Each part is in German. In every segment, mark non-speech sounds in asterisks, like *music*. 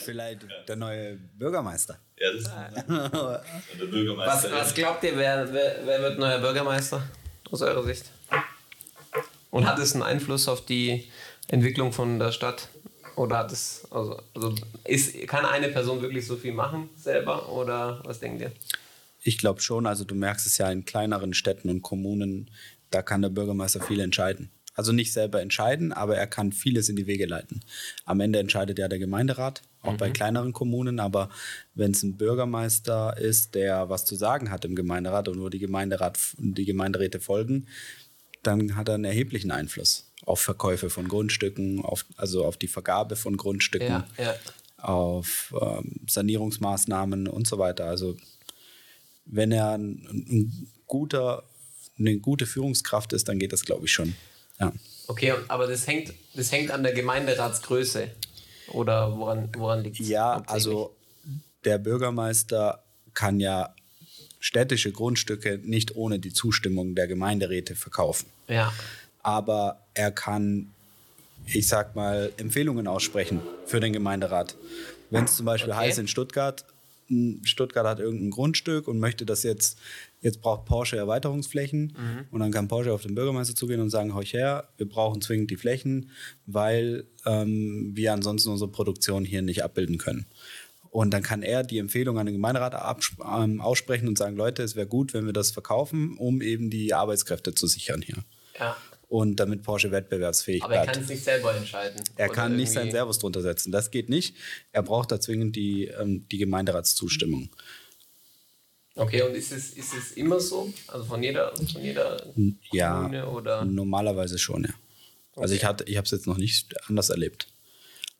Vielleicht der neue Bürgermeister. Ja, das ist *laughs* der Bürgermeister. Was, was glaubt ihr, wer, wer, wer wird neuer Bürgermeister aus eurer Sicht? Und hat es einen Einfluss auf die Entwicklung von der Stadt? Oder hat es, also, also ist, kann eine Person wirklich so viel machen selber? Oder was denkt ihr? Ich glaube schon, also du merkst es ja in kleineren Städten und Kommunen, da kann der Bürgermeister viel entscheiden. Also nicht selber entscheiden, aber er kann vieles in die Wege leiten. Am Ende entscheidet ja der Gemeinderat, auch mhm. bei kleineren Kommunen, aber wenn es ein Bürgermeister ist, der was zu sagen hat im Gemeinderat und nur die, Gemeinderat, die Gemeinderäte folgen, dann hat er einen erheblichen Einfluss auf Verkäufe von Grundstücken, auf, also auf die Vergabe von Grundstücken, ja, ja. auf ähm, Sanierungsmaßnahmen und so weiter. Also wenn er ein, ein guter, eine gute Führungskraft ist, dann geht das, glaube ich, schon. Ja. Okay, aber das hängt, das hängt an der Gemeinderatsgröße. Oder woran, woran liegt es? Ja, also der Bürgermeister kann ja städtische Grundstücke nicht ohne die Zustimmung der Gemeinderäte verkaufen. Ja. Aber er kann, ich sag mal, Empfehlungen aussprechen für den Gemeinderat. Wenn es zum Beispiel okay. heißt in Stuttgart, Stuttgart hat irgendein Grundstück und möchte das jetzt, jetzt braucht Porsche Erweiterungsflächen mhm. und dann kann Porsche auf den Bürgermeister zugehen und sagen, heuch her, wir brauchen zwingend die Flächen, weil ähm, wir ansonsten unsere Produktion hier nicht abbilden können. Und dann kann er die Empfehlung an den Gemeinderat ähm, aussprechen und sagen, Leute, es wäre gut, wenn wir das verkaufen, um eben die Arbeitskräfte zu sichern hier. Ja und damit Porsche wettbewerbsfähig bleibt. Aber er kann es nicht selber entscheiden. Er kann nicht sein Servus drunter setzen. Das geht nicht. Er braucht da zwingend die, ähm, die Gemeinderatszustimmung. Okay, und ist es, ist es immer so? Also von jeder, von jeder ja, Kommune oder? Normalerweise schon, ja. Okay. Also ich, ich habe es jetzt noch nicht anders erlebt.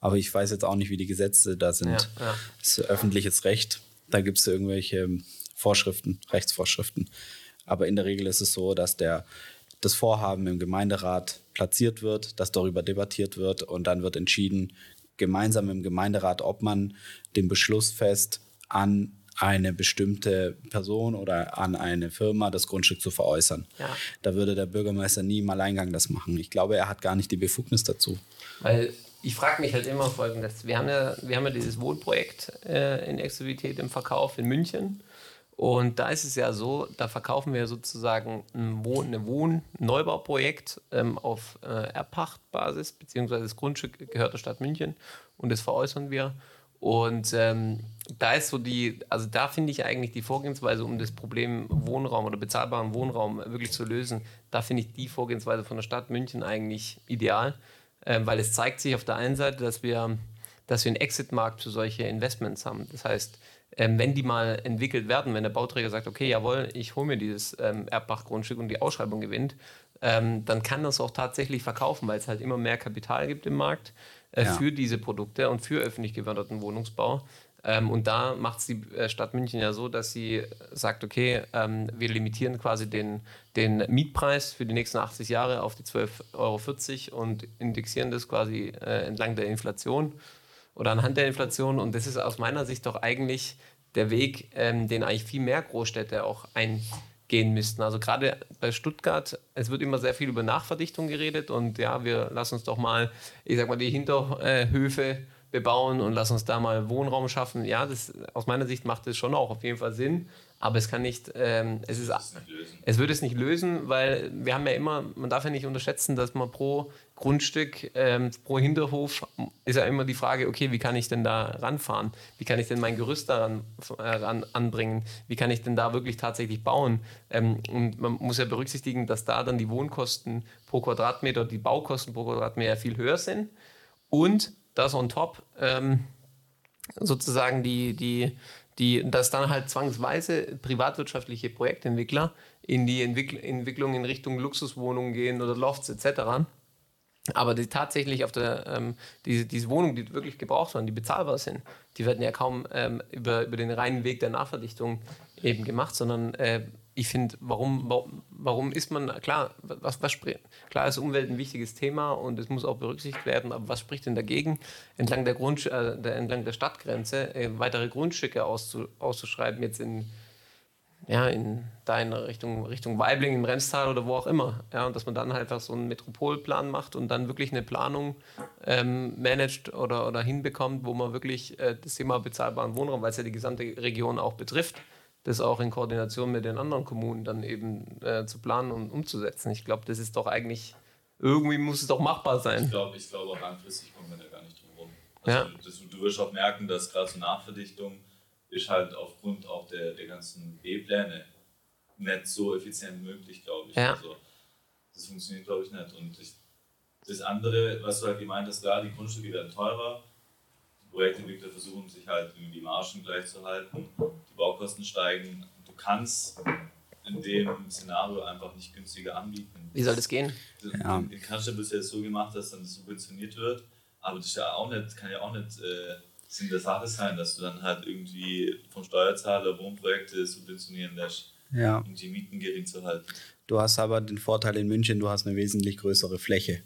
Aber ich weiß jetzt auch nicht, wie die Gesetze da sind. Ja, ja. Das ist öffentliches Recht. Da gibt es irgendwelche Vorschriften, Rechtsvorschriften. Aber in der Regel ist es so, dass der das Vorhaben im Gemeinderat platziert wird, dass darüber debattiert wird und dann wird entschieden, gemeinsam im Gemeinderat, ob man den Beschluss fest, an eine bestimmte Person oder an eine Firma das Grundstück zu veräußern. Ja. Da würde der Bürgermeister nie im Alleingang das machen. Ich glaube, er hat gar nicht die Befugnis dazu. Weil ich frage mich halt immer folgendes. Wir haben ja, wir haben ja dieses Wohnprojekt äh, in Exklusivität im Verkauf in München. Und da ist es ja so, da verkaufen wir sozusagen ein Wohn Wohn-Neubauprojekt ähm, auf äh, Erpachtbasis, beziehungsweise das Grundstück gehört der Stadt München und das veräußern wir. Und ähm, da ist so die, also da finde ich eigentlich die Vorgehensweise, um das Problem Wohnraum oder bezahlbaren Wohnraum wirklich zu lösen, da finde ich die Vorgehensweise von der Stadt München eigentlich ideal, äh, weil es zeigt sich auf der einen Seite, dass wir, dass wir einen Exit-Markt für solche Investments haben. Das heißt, ähm, wenn die mal entwickelt werden, wenn der Bauträger sagt, okay, jawohl, ich hole mir dieses ähm, Erbbach-Grundstück und die Ausschreibung gewinnt, ähm, dann kann das auch tatsächlich verkaufen, weil es halt immer mehr Kapital gibt im Markt äh, ja. für diese Produkte und für öffentlich geförderten Wohnungsbau. Ähm, und da macht es die äh, Stadt München ja so, dass sie sagt, okay, ähm, wir limitieren quasi den, den Mietpreis für die nächsten 80 Jahre auf die 12,40 Euro und indexieren das quasi äh, entlang der Inflation oder anhand der Inflation. Und das ist aus meiner Sicht doch eigentlich der Weg, ähm, den eigentlich viel mehr Großstädte auch eingehen müssten. Also gerade bei Stuttgart, es wird immer sehr viel über Nachverdichtung geredet und ja, wir lassen uns doch mal, ich sag mal, die Hinterhöfe bebauen und lassen uns da mal Wohnraum schaffen. Ja, das, aus meiner Sicht macht das schon auch auf jeden Fall Sinn. Aber es kann nicht, ähm, es ist, es würde es nicht lösen, weil wir haben ja immer, man darf ja nicht unterschätzen, dass man pro Grundstück, ähm, pro Hinterhof ist ja immer die Frage, okay, wie kann ich denn da ranfahren? Wie kann ich denn mein Gerüst daran äh, ran, anbringen? Wie kann ich denn da wirklich tatsächlich bauen? Ähm, und man muss ja berücksichtigen, dass da dann die Wohnkosten pro Quadratmeter, die Baukosten pro Quadratmeter viel höher sind. Und das on top ähm, sozusagen die, die die, dass dann halt zwangsweise privatwirtschaftliche Projektentwickler in die Entwickl Entwicklung in Richtung Luxuswohnungen gehen oder Lofts etc. Aber die tatsächlich auf der, ähm, diese, diese Wohnungen, die wirklich gebraucht werden, die bezahlbar sind, die werden ja kaum ähm, über, über den reinen Weg der Nachverdichtung eben gemacht, sondern äh, ich finde, warum, warum, warum ist man, klar, was, was, klar ist Umwelt ein wichtiges Thema und es muss auch berücksichtigt werden, aber was spricht denn dagegen, entlang der, Grund, äh, der, entlang der Stadtgrenze äh, weitere Grundstücke auszu, auszuschreiben, jetzt in, ja, in, da in Richtung, Richtung Weibling, im Remstal oder wo auch immer. Ja, und dass man dann halt einfach so einen Metropolplan macht und dann wirklich eine Planung ähm, managt oder, oder hinbekommt, wo man wirklich äh, das Thema bezahlbaren Wohnraum, weil es ja die gesamte Region auch betrifft, das auch in Koordination mit den anderen Kommunen dann eben äh, zu planen und umzusetzen. Ich glaube, das ist doch eigentlich, irgendwie muss es doch machbar sein. Ich glaube, ich glaube auch langfristig kommen wir da gar nicht drum rum. Also ja. das, du wirst auch merken, dass gerade so Nachverdichtung ist halt aufgrund auch der, der ganzen B-Pläne nicht so effizient möglich, glaube ich. Ja. Also, das funktioniert, glaube ich, nicht. Und ich, das andere, was du halt gemeint hast, klar, die Grundstücke werden teurer. Die Projektentwickler versuchen sich halt irgendwie die Margen gleich zu halten. Die Baukosten steigen. Du kannst in dem Szenario einfach nicht günstiger anbieten. Wie soll das gehen? Ja. Den kannst du bisher so gemacht, dass dann subventioniert wird. Aber das ist ja auch nicht, kann ja auch nicht. Äh, Sinn der Sache sein, dass du dann halt irgendwie vom Steuerzahler Wohnprojekte subventionieren lässt, ja. um die Mieten gering zu halten. Du hast aber den Vorteil in München, du hast eine wesentlich größere Fläche.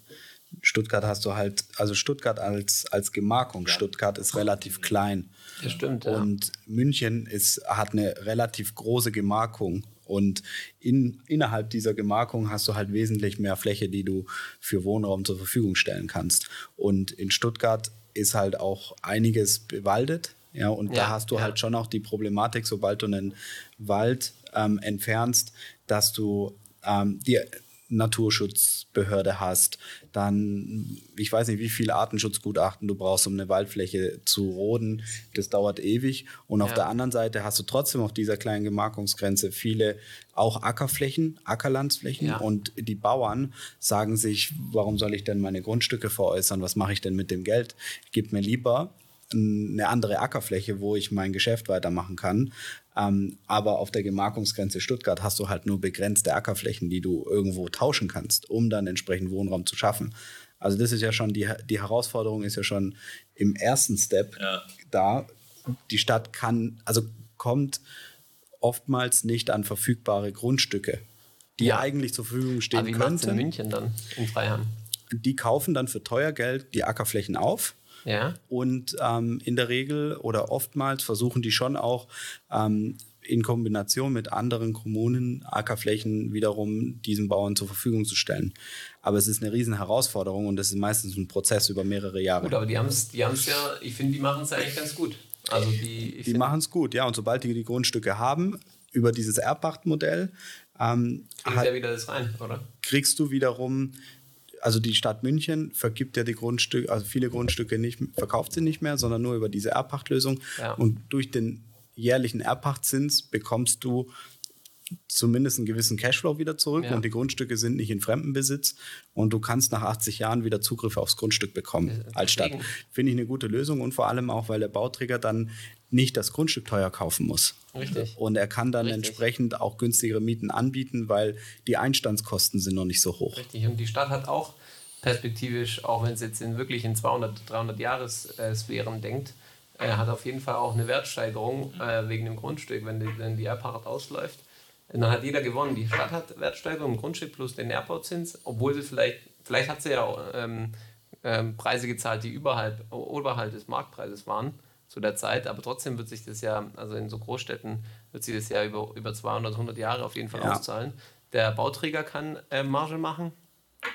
Stuttgart hast du halt, also Stuttgart als, als Gemarkung, ja. Stuttgart ist relativ klein. Das stimmt, ja. Und München ist, hat eine relativ große Gemarkung. Und in, innerhalb dieser Gemarkung hast du halt wesentlich mehr Fläche, die du für Wohnraum zur Verfügung stellen kannst. Und in Stuttgart ist halt auch einiges bewaldet. Ja, und ja, da hast du ja. halt schon auch die Problematik, sobald du einen Wald ähm, entfernst, dass du ähm, die Naturschutzbehörde hast, dann, ich weiß nicht, wie viele Artenschutzgutachten du brauchst, um eine Waldfläche zu roden. Das dauert ewig. Und auf ja. der anderen Seite hast du trotzdem auf dieser kleinen Gemarkungsgrenze viele auch Ackerflächen, Ackerlandsflächen. Ja. Und die Bauern sagen sich, warum soll ich denn meine Grundstücke veräußern? Was mache ich denn mit dem Geld? Gib mir lieber eine andere Ackerfläche, wo ich mein Geschäft weitermachen kann, ähm, aber auf der Gemarkungsgrenze Stuttgart hast du halt nur begrenzte Ackerflächen, die du irgendwo tauschen kannst, um dann entsprechend Wohnraum zu schaffen. Also das ist ja schon, die, die Herausforderung ist ja schon im ersten Step ja. da. Die Stadt kann, also kommt oftmals nicht an verfügbare Grundstücke, die ja. eigentlich zur Verfügung stehen Aber wie könnten. in München dann, in Freiham? Die kaufen dann für teuer Geld die Ackerflächen auf ja. Und ähm, in der Regel oder oftmals versuchen die schon auch ähm, in Kombination mit anderen Kommunen Ackerflächen wiederum diesen Bauern zur Verfügung zu stellen. Aber es ist eine riesen Herausforderung und es ist meistens ein Prozess über mehrere Jahre. Gut, aber die haben es die ja, ich finde, die machen es eigentlich ganz gut. Also die die machen es gut, ja. Und sobald die die Grundstücke haben, über dieses Erbpachtmodell, ähm, kriegst, halt, ja wieder das rein, oder? kriegst du wiederum also die Stadt München vergibt ja die Grundstücke, also viele Grundstücke nicht, verkauft sie nicht mehr, sondern nur über diese Erbpachtlösung. Ja. Und durch den jährlichen Erbpachtzins bekommst du zumindest einen gewissen Cashflow wieder zurück ja. und die Grundstücke sind nicht in Fremdenbesitz und du kannst nach 80 Jahren wieder Zugriff aufs Grundstück bekommen als Stadt. Finde ich eine gute Lösung und vor allem auch, weil der Bauträger dann nicht das Grundstück teuer kaufen muss. Richtig. Und er kann dann Richtig. entsprechend auch günstigere Mieten anbieten, weil die Einstandskosten sind noch nicht so hoch. Richtig. Und die Stadt hat auch perspektivisch, auch wenn es jetzt in wirklich in 200, 300 Jahressphären denkt, äh, hat auf jeden Fall auch eine Wertsteigerung äh, wegen dem Grundstück, wenn die, wenn die Erbpacht ausläuft. Dann hat jeder gewonnen. Die Stadt hat Wertsteigerung im Grundstück plus den Erbbauzins, obwohl sie vielleicht, vielleicht hat sie ja auch ähm, ähm, Preise gezahlt, die überhalb, oberhalb des Marktpreises waren zu der Zeit, aber trotzdem wird sich das ja, also in so Großstädten wird sich das ja über, über 200, 100 Jahre auf jeden Fall ja. auszahlen. Der Bauträger kann äh, Marge machen,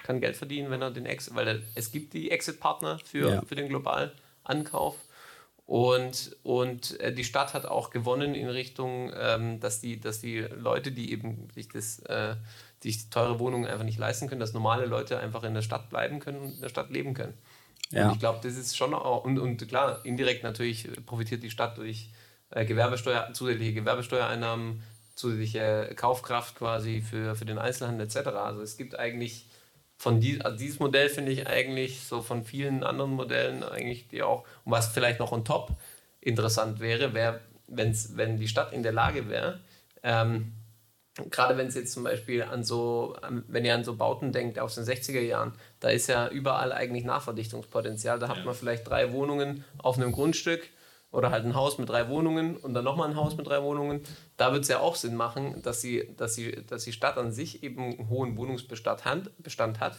kann Geld verdienen, wenn er den Exit, weil er, es gibt die Exit-Partner für, ja. für den Globalankauf. Und, und äh, die Stadt hat auch gewonnen in Richtung, ähm, dass, die, dass die Leute, die eben sich das, äh, sich teure Wohnungen einfach nicht leisten können, dass normale Leute einfach in der Stadt bleiben können und in der Stadt leben können. Ja. Und ich glaube, das ist schon auch, und, und klar, indirekt natürlich profitiert die Stadt durch äh, Gewerbesteuer, zusätzliche Gewerbesteuereinnahmen, zusätzliche Kaufkraft quasi für, für den Einzelhandel etc. Also es gibt eigentlich von die, also dieses Modell finde ich eigentlich so von vielen anderen Modellen eigentlich die auch, und was vielleicht noch on top interessant wäre, wäre, wenn die Stadt in der Lage wäre, ähm, gerade wenn es jetzt zum Beispiel an so, wenn ihr an so Bauten denkt aus den 60er Jahren, da ist ja überall eigentlich Nachverdichtungspotenzial. Da ja. hat man vielleicht drei Wohnungen auf einem Grundstück oder halt ein Haus mit drei Wohnungen und dann nochmal ein Haus mit drei Wohnungen. Da wird es ja auch Sinn machen, dass, sie, dass, sie, dass die Stadt an sich eben einen hohen Wohnungsbestand hat,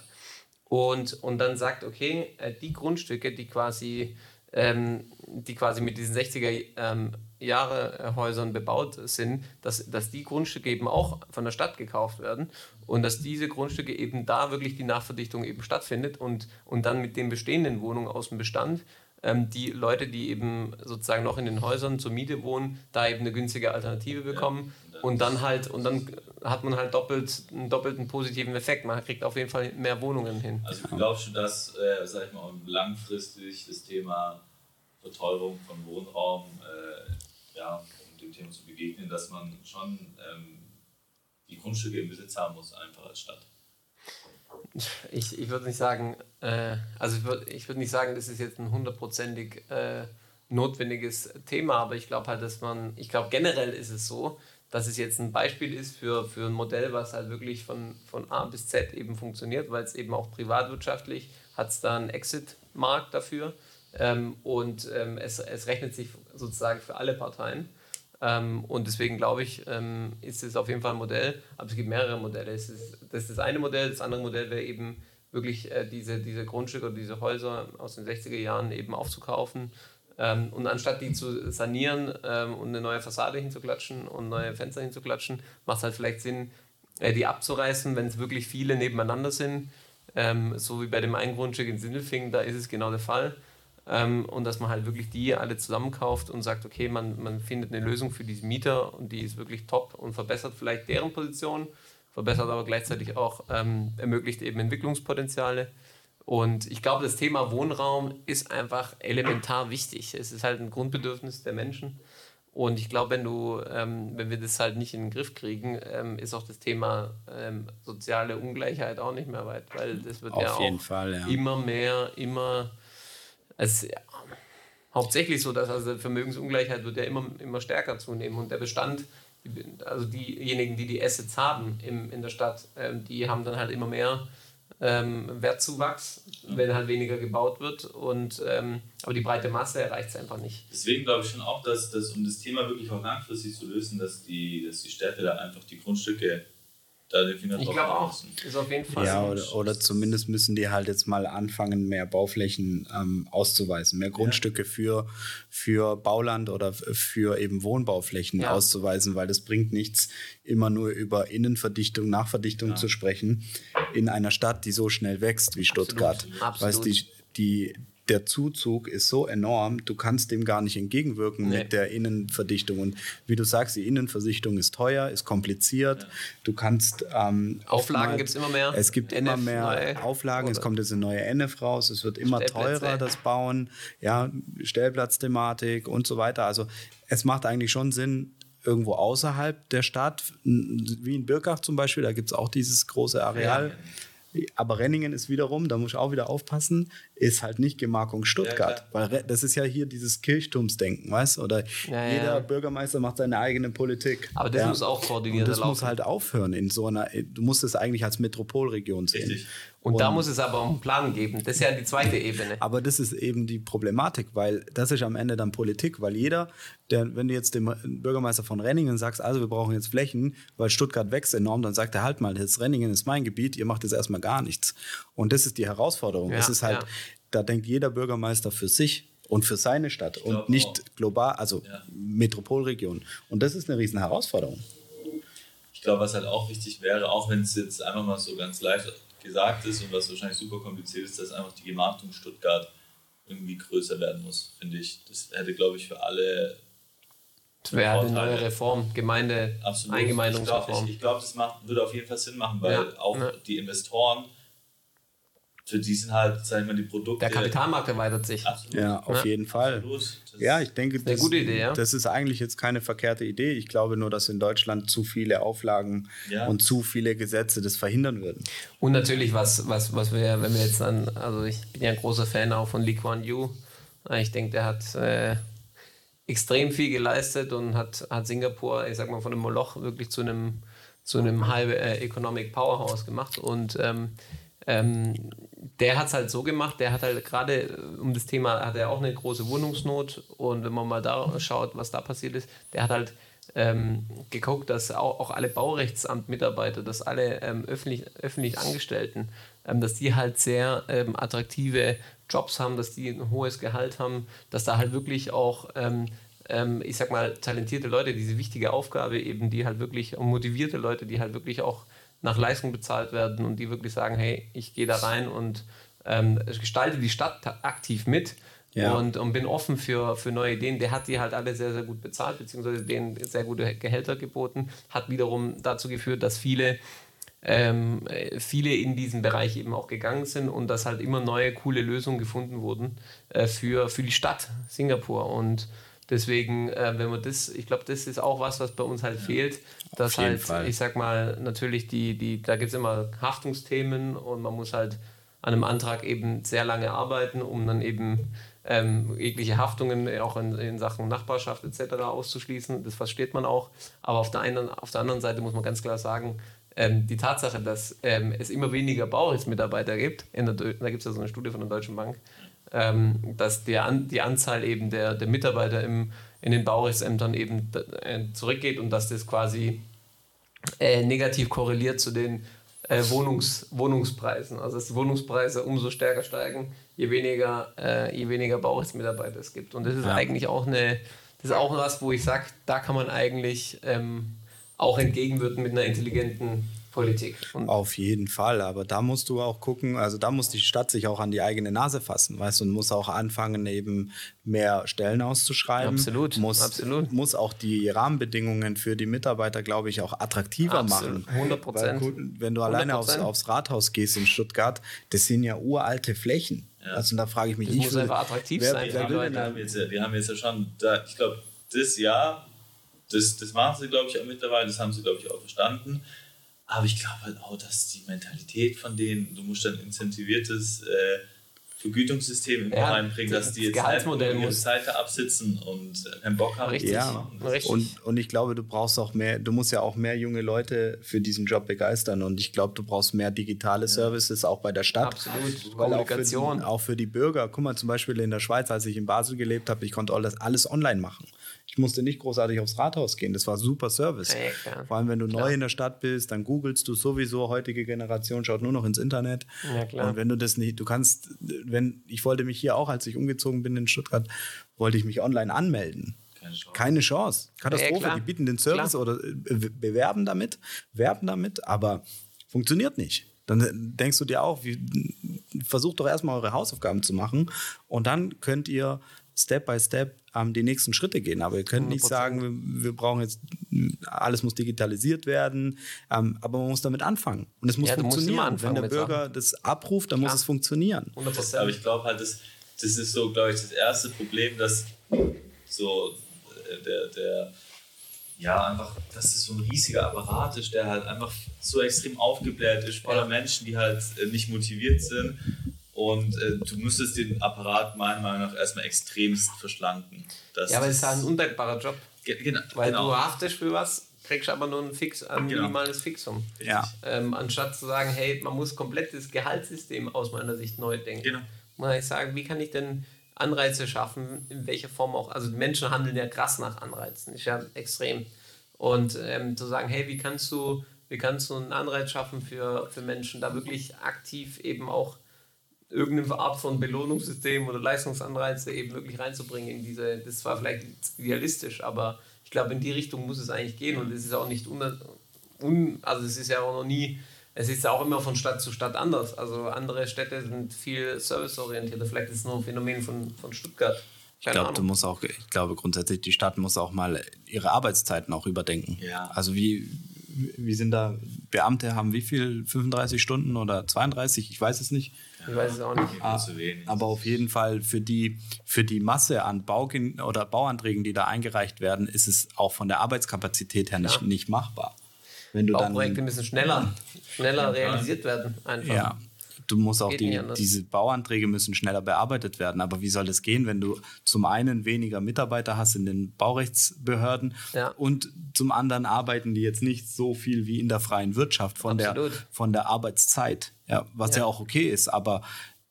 und, und dann sagt, okay, äh, die Grundstücke, die quasi ähm, die quasi mit diesen 60er ähm, Jahre Häusern bebaut sind, dass, dass die Grundstücke eben auch von der Stadt gekauft werden und dass diese Grundstücke eben da wirklich die Nachverdichtung eben stattfindet und, und dann mit den bestehenden Wohnungen aus dem Bestand ähm, die Leute, die eben sozusagen noch in den Häusern zur Miete wohnen, da eben eine günstige Alternative bekommen ja, und dann halt und dann hat man halt doppelt einen doppelten positiven Effekt. Man kriegt auf jeden Fall mehr Wohnungen hin. Also glaubst du, dass, äh, sag ich mal, langfristig das Thema Verteuerung von Wohnraum, äh, ja, um dem Thema zu begegnen, dass man schon ähm, die Grundstücke im Besitz haben muss, einfach als Stadt? Ich, ich würde nicht sagen, äh, also ich würde würd nicht sagen, das ist jetzt ein hundertprozentig äh, notwendiges Thema, aber ich glaube halt, dass man, ich glaube generell ist es so, dass es jetzt ein Beispiel ist für, für ein Modell, was halt wirklich von, von A bis Z eben funktioniert, weil es eben auch privatwirtschaftlich hat es da einen Exit-Markt dafür ähm, und ähm, es, es rechnet sich sozusagen für alle Parteien. Ähm, und deswegen glaube ich, ähm, ist es auf jeden Fall ein Modell, aber es gibt mehrere Modelle. Es ist, das ist das eine Modell, das andere Modell wäre eben wirklich äh, diese, diese Grundstücke oder diese Häuser aus den 60er Jahren eben aufzukaufen ähm, und anstatt die zu sanieren ähm, und eine neue Fassade hinzuklatschen und neue Fenster hinzuklatschen, macht es halt vielleicht Sinn, äh, die abzureißen, wenn es wirklich viele nebeneinander sind. Ähm, so wie bei dem einen Grundstück in Sindelfingen, da ist es genau der Fall ähm, und dass man halt wirklich die alle zusammenkauft und sagt, okay, man, man findet eine Lösung für diese Mieter und die ist wirklich top und verbessert vielleicht deren Position, verbessert aber gleichzeitig auch, ähm, ermöglicht eben Entwicklungspotenziale. Und ich glaube, das Thema Wohnraum ist einfach elementar wichtig. Es ist halt ein Grundbedürfnis der Menschen. Und ich glaube, wenn du, ähm, wenn wir das halt nicht in den Griff kriegen, ähm, ist auch das Thema ähm, soziale Ungleichheit auch nicht mehr weit, weil das wird Auf ja auch Fall, ja. immer mehr, immer es ist hauptsächlich so, dass also Vermögensungleichheit wird ja immer, immer stärker zunehmen und der Bestand, also diejenigen, die die Assets haben im, in der Stadt, ähm, die haben dann halt immer mehr ähm, Wertzuwachs, wenn halt weniger gebaut wird. Und, ähm, aber die breite Masse erreicht es einfach nicht. Deswegen glaube ich schon auch, dass, dass um das Thema wirklich auch langfristig zu lösen, dass die, dass die Städte da einfach die Grundstücke da Finger drauf Ich glaube auch. Ist auf jeden Fall. Ja, oder, oder zumindest müssen die halt jetzt mal anfangen, mehr Bauflächen ähm, auszuweisen, mehr Grundstücke ja. für, für Bauland oder für eben Wohnbauflächen ja. auszuweisen, weil das bringt nichts, immer nur über Innenverdichtung, Nachverdichtung ja. zu sprechen in einer Stadt, die so schnell wächst wie Stuttgart. Absolut. Weißt, die, die, der Zuzug ist so enorm, du kannst dem gar nicht entgegenwirken nee. mit der Innenverdichtung. Und wie du sagst, die Innenversichtung ist teuer, ist kompliziert. Ja. Du kannst. Ähm, Auflagen gibt es immer mehr. Es gibt NF immer mehr. Auflagen. Oder? Es kommt jetzt eine neue NF raus. Es wird immer teurer, das Bauen. Ja, Stellplatzthematik und so weiter. Also, es macht eigentlich schon Sinn, irgendwo außerhalb der Stadt, wie in Birkach zum Beispiel, da gibt es auch dieses große Areal. Ja. Aber Renningen ist wiederum, da muss ich auch wieder aufpassen, ist halt nicht Gemarkung Stuttgart. Ja, weil das ist ja hier dieses Kirchturmsdenken, weißt du? Oder ja, jeder ja. Bürgermeister macht seine eigene Politik. Aber das muss auch koordiniert werden. Das laufen. muss halt aufhören in so einer, du musst es eigentlich als Metropolregion sehen. Richtig. Und, und, da muss es aber auch einen Plan geben. Das ist ja die zweite Ebene. Aber das ist eben die Problematik, weil das ist am Ende dann Politik, weil jeder, der, wenn du jetzt dem Bürgermeister von Renningen sagst, also wir brauchen jetzt Flächen, weil Stuttgart wächst enorm, dann sagt er halt mal, jetzt Renningen ist mein Gebiet, ihr macht jetzt erstmal gar nichts. Und das ist die Herausforderung. Ja, das ist halt, ja. Da denkt jeder Bürgermeister für sich und für seine Stadt und nicht auch. global, also ja. Metropolregion. Und das ist eine riesen Herausforderung. Ich glaube, was halt auch wichtig wäre, auch wenn es jetzt einfach mal so ganz leicht gesagt ist und was wahrscheinlich super kompliziert ist, dass einfach die Gemarktung Stuttgart irgendwie größer werden muss, finde ich. Das hätte, glaube ich, für alle. Das wäre eine neue Reform, Gemeinde, Absolut. Eingemeindungsreform. Ich glaube, glaub, das macht, würde auf jeden Fall Sinn machen, weil ja. auch ja. die Investoren für die sind halt, sagen wir die Produkte. Der Kapitalmarkt erweitert sich. Absolut. Ja, auf ja. jeden Fall. Ja, ich denke, das, gute Idee, ja? das ist eigentlich jetzt keine verkehrte Idee. Ich glaube nur, dass in Deutschland zu viele Auflagen ja. und zu viele Gesetze das verhindern würden. Und natürlich, was, was, was wir, wenn wir jetzt dann, also ich bin ja ein großer Fan auch von Lee Kuan Yew. Ich denke, der hat äh, extrem viel geleistet und hat, hat Singapur, ich sag mal, von einem Moloch wirklich zu einem, zu einem High äh, Economic Powerhouse gemacht. Und ähm, ähm, der hat es halt so gemacht, der hat halt gerade äh, um das Thema, hat er auch eine große Wohnungsnot und wenn man mal da schaut, was da passiert ist, der hat halt ähm, geguckt, dass auch, auch alle Baurechtsamtmitarbeiter, dass alle ähm, öffentlich, öffentlich Angestellten ähm, dass die halt sehr ähm, attraktive Jobs haben, dass die ein hohes Gehalt haben, dass da halt wirklich auch, ähm, ähm, ich sag mal, talentierte Leute diese wichtige Aufgabe eben, die halt wirklich, motivierte Leute, die halt wirklich auch nach Leistung bezahlt werden und die wirklich sagen, hey, ich gehe da rein und ähm, gestalte die Stadt aktiv mit. Ja. Und, und, bin offen für, für neue Ideen. Der hat die halt alle sehr, sehr gut bezahlt, beziehungsweise denen sehr gute Gehälter geboten. Hat wiederum dazu geführt, dass viele ähm, viele in diesen Bereich eben auch gegangen sind und dass halt immer neue coole Lösungen gefunden wurden äh, für, für die Stadt Singapur. Und deswegen, äh, wenn man das, ich glaube, das ist auch was, was bei uns halt fehlt, dass halt, Fall. ich sag mal, natürlich die, die, da gibt es immer Haftungsthemen und man muss halt an einem Antrag eben sehr lange arbeiten, um dann eben ähm, jegliche Haftungen auch in, in, Sachen Nachbarschaft etc. auszuschließen. Das versteht man auch. Aber auf der, einen, auf der anderen Seite muss man ganz klar sagen, ähm, die Tatsache, dass ähm, es immer weniger Baurechtsmitarbeiter gibt, der, da gibt es ja so eine Studie von der Deutschen Bank, ähm, dass der, die Anzahl eben der, der Mitarbeiter im, in den Baurechtsämtern eben äh, zurückgeht und dass das quasi äh, negativ korreliert zu den äh, Wohnungs, Wohnungspreisen. Also dass die Wohnungspreise umso stärker steigen, je weniger, äh, je weniger Baurechtsmitarbeiter es gibt. Und das ist ja. eigentlich auch eine, das ist auch was, wo ich sage, da kann man eigentlich ähm, auch entgegenwirken mit einer intelligenten Politik. Und Auf jeden Fall, aber da musst du auch gucken, also da muss die Stadt sich auch an die eigene Nase fassen, weißt du, und muss auch anfangen, eben mehr Stellen auszuschreiben. Absolut, muss, absolut. Muss auch die Rahmenbedingungen für die Mitarbeiter, glaube ich, auch attraktiver absolut. machen. 100 Prozent. Wenn du alleine aufs, aufs, Rathaus gehst in Stuttgart, das sind ja uralte Flächen. Ja. Also da frage ich mich, das ich muss einfach attraktiv wer, sein. Wer, wer wir, haben jetzt, wir haben jetzt ja schon, da, ich glaube, das Jahr das, das machen sie, glaube ich, auch mittlerweile, das haben sie, glaube ich, auch verstanden. Aber ich glaube halt auch, dass die Mentalität von denen, du musst dann incentiviertes äh, Vergütungssystem immer ja, reinbringen, dass die jetzt Gehaltsmodell ihre Zeit absitzen und äh, keinen Bock haben. Richtig. Ja, richtig. Und, und ich glaube, du brauchst auch mehr, du musst ja auch mehr junge Leute für diesen Job begeistern und ich glaube, du brauchst mehr digitale Services auch bei der Stadt. Absolut. Weil auch für, die, auch für die Bürger, guck mal zum Beispiel in der Schweiz, als ich in Basel gelebt habe, ich konnte alles, alles online machen. Ich musste nicht großartig aufs Rathaus gehen. Das war super Service. Ja, Vor allem, wenn du klar. neu in der Stadt bist, dann googelst du sowieso, heutige Generation schaut nur noch ins Internet. Ja, klar. Und wenn du das nicht, du kannst, wenn, ich wollte mich hier auch, als ich umgezogen bin in Stuttgart, wollte ich mich online anmelden. Keine Chance. Keine Chance. Katastrophe. Ja, die bieten den Service klar. oder äh, bewerben damit, werben damit, aber funktioniert nicht. Dann denkst du dir auch, wie, versucht doch erstmal eure Hausaufgaben zu machen und dann könnt ihr Step by Step ähm, die nächsten Schritte gehen. Aber ihr könnt 100%. nicht sagen, wir, wir, brauchen jetzt, alles muss digitalisiert werden, ähm, aber man muss damit anfangen. Und es muss ja, funktionieren. Wenn der Bürger Sachen. das abruft, dann Klar. muss es funktionieren. 100%. Aber ich glaube halt, das, das ist so, glaube ich, das erste Problem, dass so äh, der, der ja, einfach, dass es so ein riesiger Apparat ist, der halt einfach so extrem aufgebläht ist, voller Menschen, die halt äh, nicht motiviert sind und äh, du müsstest den Apparat meiner Meinung nach erstmal extremst verschlanken. Das ja, aber es ist halt ein undankbarer Job. Ge genau, Weil genau. du haftest für was, kriegst aber nur ein, Fix, ein genau. minimales Fixum. Ja. Ähm, anstatt zu sagen, hey, man muss komplett das Gehaltssystem aus meiner Sicht neu denken. Genau. Muss ich sagen, wie kann ich denn Anreize schaffen, in welcher Form auch, also Menschen handeln ja krass nach Anreizen, ist ja extrem. Und ähm, zu sagen, hey, wie kannst du, wie kannst du einen Anreiz schaffen für, für Menschen, da wirklich aktiv eben auch irgendeine Art von Belohnungssystem oder Leistungsanreize eben wirklich reinzubringen in diese, das war vielleicht idealistisch, aber ich glaube, in die Richtung muss es eigentlich gehen und es ist auch nicht un, un also es ist ja auch noch nie, es ist ja auch immer von Stadt zu Stadt anders. Also andere Städte sind viel serviceorientierter, vielleicht ist es nur ein Phänomen von, von Stuttgart. ich glaube, du musst auch, ich glaube grundsätzlich, die Stadt muss auch mal ihre Arbeitszeiten auch überdenken. Ja. Also wie, wie sind da, Beamte haben wie viel, 35 Stunden oder 32, ich weiß es nicht. Ich weiß es auch nicht. Ah, aber auf jeden Fall für die, für die Masse an Baugen oder Bauanträgen, die da eingereicht werden, ist es auch von der Arbeitskapazität her nicht, ja. nicht machbar. Wenn du Bauprojekte müssen schneller, schneller realisiert werden. Einfach. Ja, du musst auch die, diese Bauanträge müssen schneller bearbeitet werden. Aber wie soll das gehen, wenn du zum einen weniger Mitarbeiter hast in den Baurechtsbehörden ja. und zum anderen arbeiten die jetzt nicht so viel wie in der freien Wirtschaft von, der, von der Arbeitszeit, ja, was ja. ja auch okay ist. Aber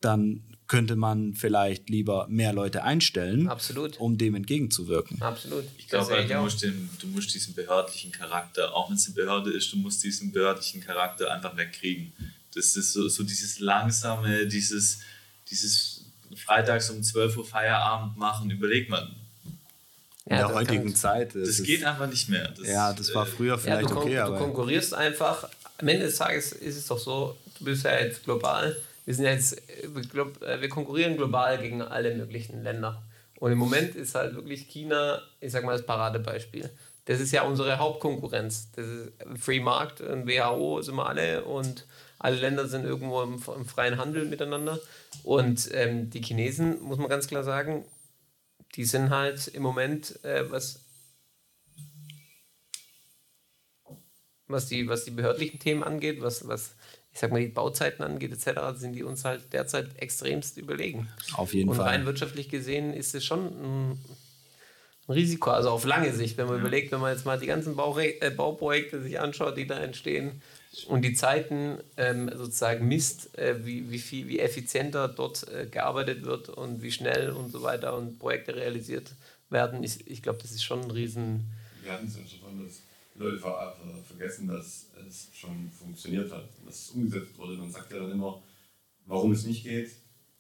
dann könnte man vielleicht lieber mehr Leute einstellen, Absolut. um dem entgegenzuwirken. Absolut. Ich glaube, halt, du, musst den, du musst diesen behördlichen Charakter, auch wenn es eine Behörde ist, du musst diesen behördlichen Charakter einfach wegkriegen Das ist so, so dieses langsame, dieses, dieses freitags um 12 Uhr Feierabend machen, überlegt man. In ja, der heutigen Zeit. Das, das geht einfach nicht mehr. Das, ja, das war früher vielleicht ja, du okay. Du konkurrierst einfach. Am Ende des Tages ist es doch so, du bist ja jetzt global. Wir sind ja jetzt, wir konkurrieren global gegen alle möglichen Länder. Und im Moment ist halt wirklich China, ich sag mal, das Paradebeispiel. Das ist ja unsere Hauptkonkurrenz. Das ist Free Markt und WHO sind wir alle und alle Länder sind irgendwo im, im freien Handel miteinander. Und ähm, die Chinesen, muss man ganz klar sagen, die sind halt im Moment, äh, was, was, die, was die behördlichen Themen angeht, was, was ich sag mal, die Bauzeiten angeht, etc., sind die uns halt derzeit extremst überlegen. Auf jeden Und Fall. Und rein wirtschaftlich gesehen ist es schon ein, ein Risiko, also auf lange Sicht, wenn man ja. überlegt, wenn man jetzt mal die ganzen Baure äh, Bauprojekte sich anschaut, die da entstehen und die Zeiten ähm, sozusagen misst, äh, wie, wie, viel, wie effizienter dort äh, gearbeitet wird und wie schnell und so weiter und Projekte realisiert werden, ich, ich glaube, das ist schon ein riesen... Wir hatten es ja schon, dass Leute ver vergessen, dass es schon funktioniert hat, dass es umgesetzt wurde. Man sagt ja dann immer, warum es nicht geht.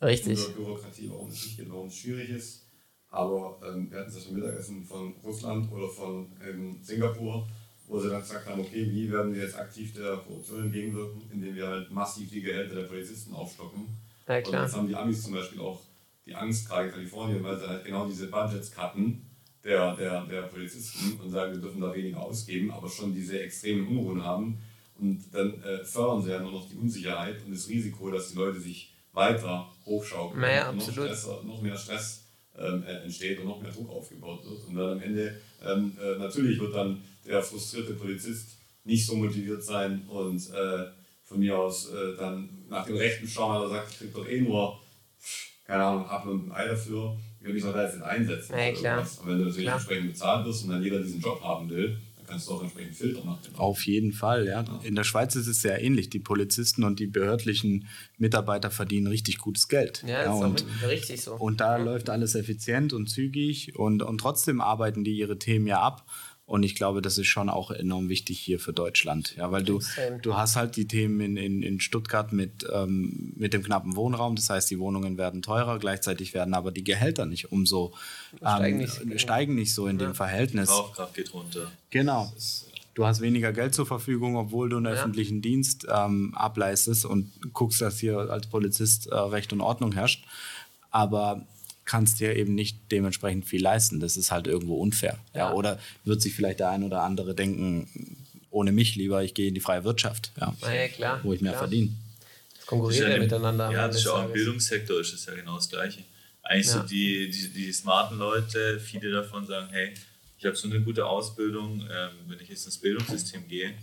Richtig. Über Bürokratie, warum es nicht geht, warum es schwierig ist. Aber ähm, wir hatten das Mittagessen von Russland oder von ähm, Singapur, wo sie dann gesagt haben, okay, wie werden wir jetzt aktiv der Korruption entgegenwirken, indem wir halt massiv die Gehälter der Polizisten aufstocken. Ja, klar. Und jetzt haben die Amis zum Beispiel auch die Angst, gerade in Kalifornien, weil sie halt genau diese Budgets cutten der, der, der Polizisten und sagen, wir dürfen da weniger ausgeben, aber schon diese extremen Unruhen haben. Und dann äh, fördern sie ja nur noch die Unsicherheit und das Risiko, dass die Leute sich weiter hochschaukeln naja, und noch, Stress, noch mehr Stress ähm, äh, entsteht und noch mehr Druck aufgebaut wird. Und dann am Ende, ähm, äh, natürlich wird dann der frustrierte Polizist nicht so motiviert sein und äh, von mir aus äh, dann nach dem Rechten schauen, weil er sagt, ich kriege doch eh nur, keine Ahnung, Apfel und ein Ei dafür ich soll da jetzt nicht einsetzen? Ja, klar. Und wenn du natürlich klar. entsprechend bezahlt wirst und dann jeder diesen Job haben will, dann kannst du auch entsprechend Filter machen. Auf jeden Fall, ja. ja. In der Schweiz ist es sehr ähnlich. Die Polizisten und die behördlichen Mitarbeiter verdienen richtig gutes Geld. Ja, ja und, richtig so. Und da ja. läuft alles effizient und zügig und, und trotzdem arbeiten die ihre Themen ja ab. Und ich glaube, das ist schon auch enorm wichtig hier für Deutschland. Ja, weil du, du hast halt die Themen in, in, in Stuttgart mit, ähm, mit dem knappen Wohnraum. Das heißt, die Wohnungen werden teurer, gleichzeitig werden aber die Gehälter nicht umso ähm, steigen, nicht, steigen nicht so in ja. dem Verhältnis. Die Kaufkraft geht runter. Genau. Du hast weniger Geld zur Verfügung, obwohl du einen ja. öffentlichen Dienst ähm, ableistest und guckst, dass hier als Polizist äh, Recht und Ordnung herrscht. Aber kannst dir eben nicht dementsprechend viel leisten. Das ist halt irgendwo unfair. Ja. ja. Oder wird sich vielleicht der ein oder andere denken, ohne mich lieber, ich gehe in die freie Wirtschaft, ja, ja klar, wo ich mehr verdiene. Das konkurriert ja, ja miteinander. Ja, das ist ja auch im Bildungssektor ist es ja genau das Gleiche. Eigentlich so die, die, die smarten Leute, viele davon sagen, hey, ich habe so eine gute Ausbildung, ähm, wenn ich jetzt ins Bildungssystem gehe,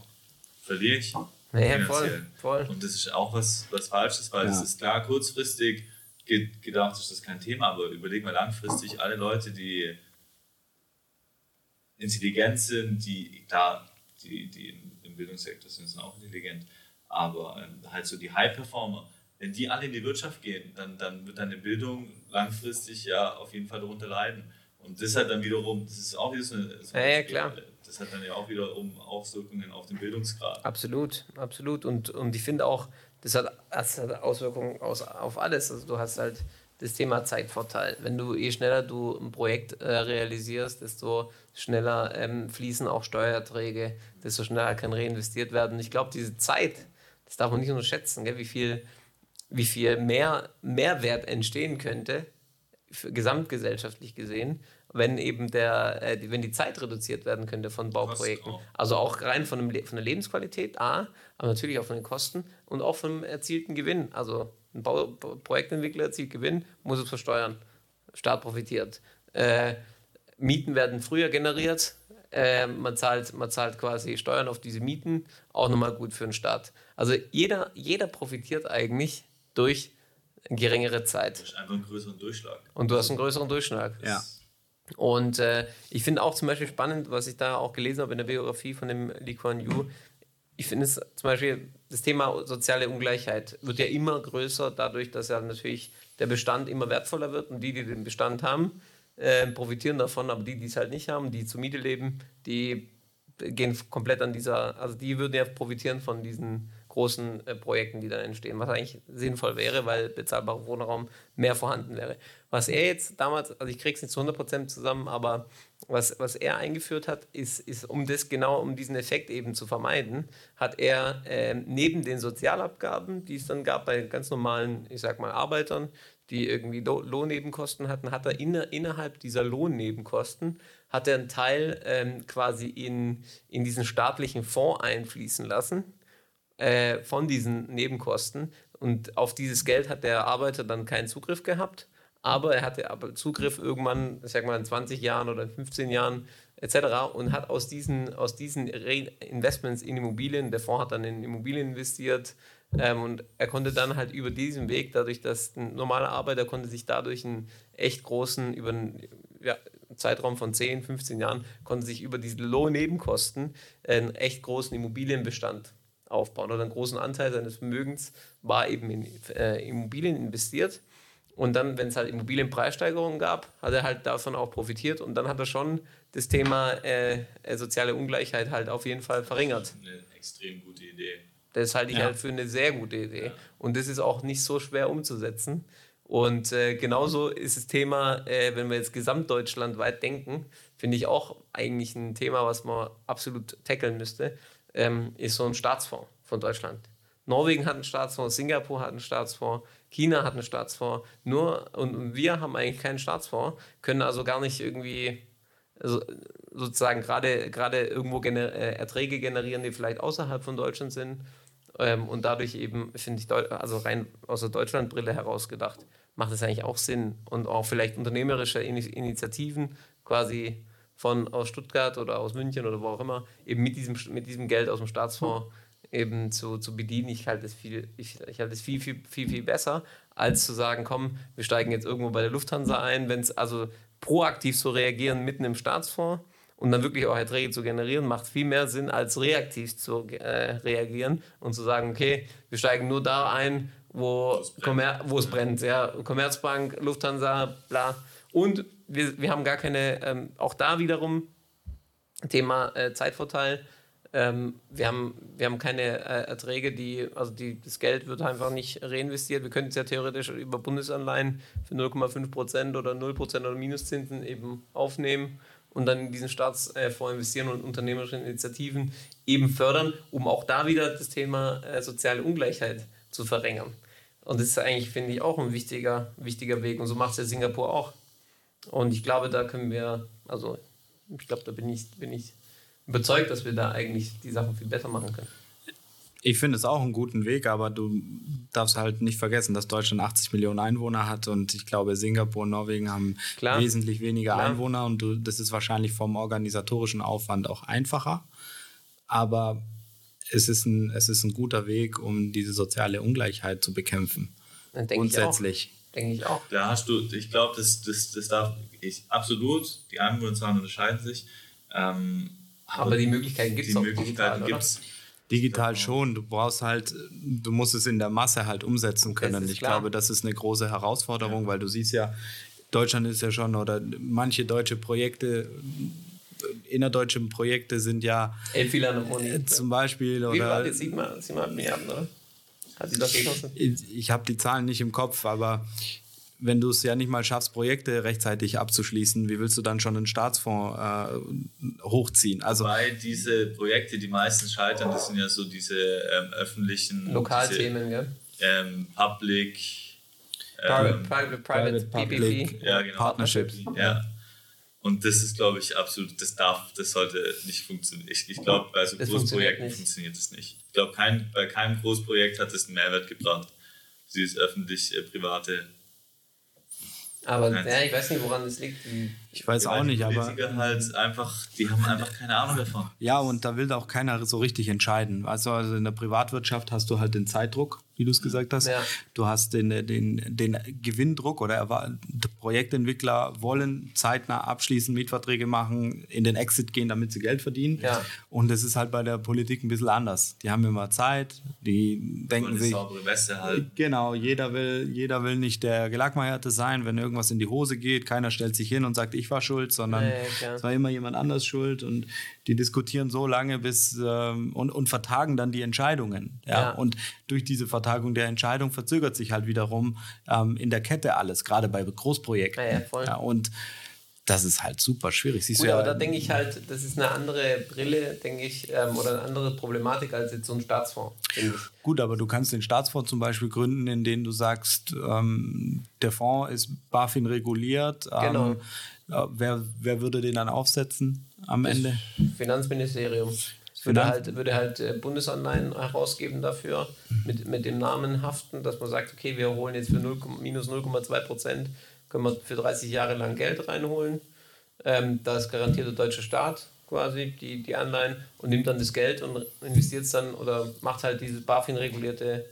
verliere ich. Naja, voll, voll. Und das ist auch was, was Falsches, weil es ist klar kurzfristig gedacht, ist das kein Thema, aber überleg mal langfristig, alle Leute, die intelligent sind, die, klar, die, die im Bildungssektor sind, sind auch intelligent, aber ähm, halt so die High-Performer, wenn die alle in die Wirtschaft gehen, dann, dann wird deine Bildung langfristig ja auf jeden Fall darunter leiden. Und das hat dann wiederum, das ist auch wieder so eine, so ja, ja, klar. Das hat dann ja auch wiederum Auswirkungen auf den Bildungsgrad. Absolut, absolut. Und, und ich finde auch, das hat, das hat Auswirkungen aus, auf alles. Also du hast halt das Thema Zeitvorteil. Wenn du, je schneller du ein Projekt äh, realisierst, desto schneller ähm, fließen auch Steuererträge, desto schneller kann reinvestiert werden. Ich glaube, diese Zeit, das darf man nicht unterschätzen, gell, wie viel, wie viel mehr Mehrwert entstehen könnte, gesamtgesellschaftlich gesehen, wenn eben der, äh, wenn die Zeit reduziert werden könnte von Bauprojekten. Also auch rein von, dem, von der Lebensqualität, A, aber natürlich auch von den Kosten und auch vom erzielten Gewinn. Also ein Bau, Projektentwickler erzielt Gewinn, muss es versteuern. Staat profitiert. Äh, Mieten werden früher generiert. Äh, man, zahlt, man zahlt quasi Steuern auf diese Mieten, auch nochmal gut für den Staat. Also jeder, jeder profitiert eigentlich durch geringere Zeit. Durch einfach einen größeren Durchschlag. Und du hast einen größeren Durchschlag. Ja. Und äh, ich finde auch zum Beispiel spannend, was ich da auch gelesen habe in der Biografie von dem Lee Kuan Yew. Ich finde es zum Beispiel, das Thema soziale Ungleichheit wird ja immer größer, dadurch, dass ja natürlich der Bestand immer wertvoller wird und die, die den Bestand haben, äh, profitieren davon, aber die, die es halt nicht haben, die zur Miete leben, die gehen komplett an dieser, also die würden ja profitieren von diesen großen äh, Projekten, die dann entstehen, was eigentlich sinnvoll wäre, weil bezahlbarer Wohnraum mehr vorhanden wäre. Was er jetzt damals, also ich kriege es nicht zu 100% zusammen, aber was, was er eingeführt hat, ist, ist, um das genau, um diesen Effekt eben zu vermeiden, hat er äh, neben den Sozialabgaben, die es dann gab bei ganz normalen, ich sag mal, Arbeitern, die irgendwie Lohnnebenkosten hatten, hat er inner, innerhalb dieser Lohnnebenkosten hat er einen Teil ähm, quasi in, in diesen staatlichen Fonds einfließen lassen äh, von diesen Nebenkosten. Und auf dieses Geld hat der Arbeiter dann keinen Zugriff gehabt, aber er hatte aber Zugriff irgendwann, ich sag mal in 20 Jahren oder in 15 Jahren etc. und hat aus diesen, aus diesen Investments in Immobilien, der Fonds hat dann in Immobilien investiert, ähm, und er konnte dann halt über diesen Weg, dadurch, dass ein normaler Arbeiter konnte sich dadurch einen echt großen, über einen ja, Zeitraum von 10, 15 Jahren, konnte sich über diese Lohnnebenkosten einen echt großen Immobilienbestand aufbauen oder einen großen Anteil seines Vermögens war eben in äh, Immobilien investiert. Und dann, wenn es halt Immobilienpreissteigerungen gab, hat er halt davon auch profitiert und dann hat er schon das Thema äh, äh soziale Ungleichheit halt auf jeden Fall verringert. Eine extrem gute Idee. Das halte ich ja. halt für eine sehr gute Idee. Ja. Und das ist auch nicht so schwer umzusetzen. Und äh, genauso ist das Thema, äh, wenn wir jetzt gesamtdeutschland weit denken, finde ich auch eigentlich ein Thema, was man absolut tackeln müsste ähm, ist so ein Staatsfonds von Deutschland. Norwegen hat einen Staatsfonds, Singapur hat einen Staatsfonds, China hat einen Staatsfonds. Nur und wir haben eigentlich keinen Staatsfonds, können also gar nicht irgendwie also sozusagen gerade irgendwo gener äh, Erträge generieren, die vielleicht außerhalb von Deutschland sind. Ähm, und dadurch eben, finde ich, also rein aus der Deutschlandbrille heraus gedacht, macht es eigentlich auch Sinn und auch vielleicht unternehmerische Initiativen quasi von aus Stuttgart oder aus München oder wo auch immer, eben mit diesem, mit diesem Geld aus dem Staatsfonds eben zu, zu bedienen. Ich halte es viel, ich, ich halte es viel, viel, viel, viel besser, als zu sagen, komm, wir steigen jetzt irgendwo bei der Lufthansa ein, wenn es also proaktiv zu reagieren mitten im Staatsfonds und dann wirklich auch Erträge zu generieren, macht viel mehr Sinn, als reaktiv zu äh, reagieren und zu sagen, okay, wir steigen nur da ein, wo, wo es brennt. Ja, Commerzbank, Lufthansa, bla. Und wir, wir haben gar keine, ähm, auch da wiederum Thema äh, Zeitvorteil. Ähm, wir, haben, wir haben keine äh, Erträge, die, also die, das Geld wird einfach nicht reinvestiert. Wir könnten es ja theoretisch über Bundesanleihen für 0,5 Prozent oder 0 Prozent oder Minuszinsen eben aufnehmen und dann in diesen Staatsfonds investieren und unternehmerische Initiativen eben fördern, um auch da wieder das Thema äh, soziale Ungleichheit zu verringern. Und das ist eigentlich, finde ich, auch ein wichtiger, wichtiger Weg. Und so macht es ja Singapur auch. Und ich glaube, da können wir, also ich glaube, da bin ich, bin ich überzeugt, dass wir da eigentlich die Sachen viel besser machen können. Ich finde es auch einen guten Weg, aber du darfst halt nicht vergessen, dass Deutschland 80 Millionen Einwohner hat und ich glaube, Singapur und Norwegen haben Klar. wesentlich weniger Klar. Einwohner und du, das ist wahrscheinlich vom organisatorischen Aufwand auch einfacher. Aber es ist ein, es ist ein guter Weg, um diese soziale Ungleichheit zu bekämpfen. Grundsätzlich. Denke ich auch. Da hast du, ich glaube, das, das, das darf ich absolut, die Einwohnerzahlen unterscheiden sich. Ähm, aber, aber, die Möglichkeiten gibt es auch. Die Möglichkeiten gibt es. Digital schon. Du brauchst halt, du musst es in der Masse halt umsetzen können. Ich klar. glaube, das ist eine große Herausforderung, ja. weil du siehst ja, Deutschland ist ja schon oder manche deutsche Projekte, innerdeutsche Projekte sind ja äh, zum Beispiel Wie oder. Wie viel war das? 7 Milliarden, oder? Hat sie das gekostet? Ich, ich habe die Zahlen nicht im Kopf, aber wenn du es ja nicht mal schaffst, Projekte rechtzeitig abzuschließen, wie willst du dann schon einen Staatsfonds äh, hochziehen? Also Weil diese Projekte, die meistens scheitern, das sind ja so diese ähm, öffentlichen Lokalthemen, ja. Ähm, Public, ähm, Private, Private, Private, Public ja, genau. Partnerships. Ja. Und das ist, glaube ich, absolut, das darf, das sollte nicht funktionieren. Ich, ich glaube, bei so Großprojekten funktioniert das nicht. Ich glaube, kein, bei keinem Großprojekt hat es einen Mehrwert gebracht. Dieses öffentlich-private. Aber ja, ich weiß nicht, woran das liegt. Ich weiß auch nicht, aber. halt einfach, die haben einfach keine Ahnung davon. Ja, und da will auch keiner so richtig entscheiden. Also, also in der Privatwirtschaft hast du halt den Zeitdruck wie du es gesagt hast. Ja. Du hast den, den, den Gewinndruck oder Projektentwickler wollen zeitnah abschließen, Mietverträge machen, in den Exit gehen, damit sie Geld verdienen. Ja. Und das ist halt bei der Politik ein bisschen anders. Die haben immer Zeit, die denken sich. Halt. Genau, jeder will, jeder will nicht der Gelackmeierte sein, wenn irgendwas in die Hose geht. Keiner stellt sich hin und sagt, ich war schuld, sondern ja, es war immer jemand anders schuld. Und die diskutieren so lange bis ähm, und, und vertagen dann die Entscheidungen. Ja? ja? Und durch diese Vertagung der Entscheidung verzögert sich halt wiederum ähm, in der Kette alles, gerade bei Großprojekten. Ja, voll. Und das ist halt super schwierig. Siehst Gut, aber da denke ich halt, das ist eine andere Brille, denke ich, ähm, oder eine andere Problematik als jetzt so ein Staatsfonds. Gut, aber du kannst den Staatsfonds zum Beispiel gründen, in dem du sagst, ähm, der Fonds ist BaFin reguliert. Ähm, genau. Äh, wer, wer würde den dann aufsetzen am das Ende? Finanzministerium. Würde halt, würde halt äh, Bundesanleihen herausgeben dafür, mit, mit dem Namen haften, dass man sagt, okay, wir holen jetzt für 0, minus 0,2 Prozent, können wir für 30 Jahre lang Geld reinholen. Ähm, das garantiert der deutsche Staat quasi, die, die Anleihen, und nimmt dann das Geld und investiert es dann oder macht halt dieses BaFin-regulierte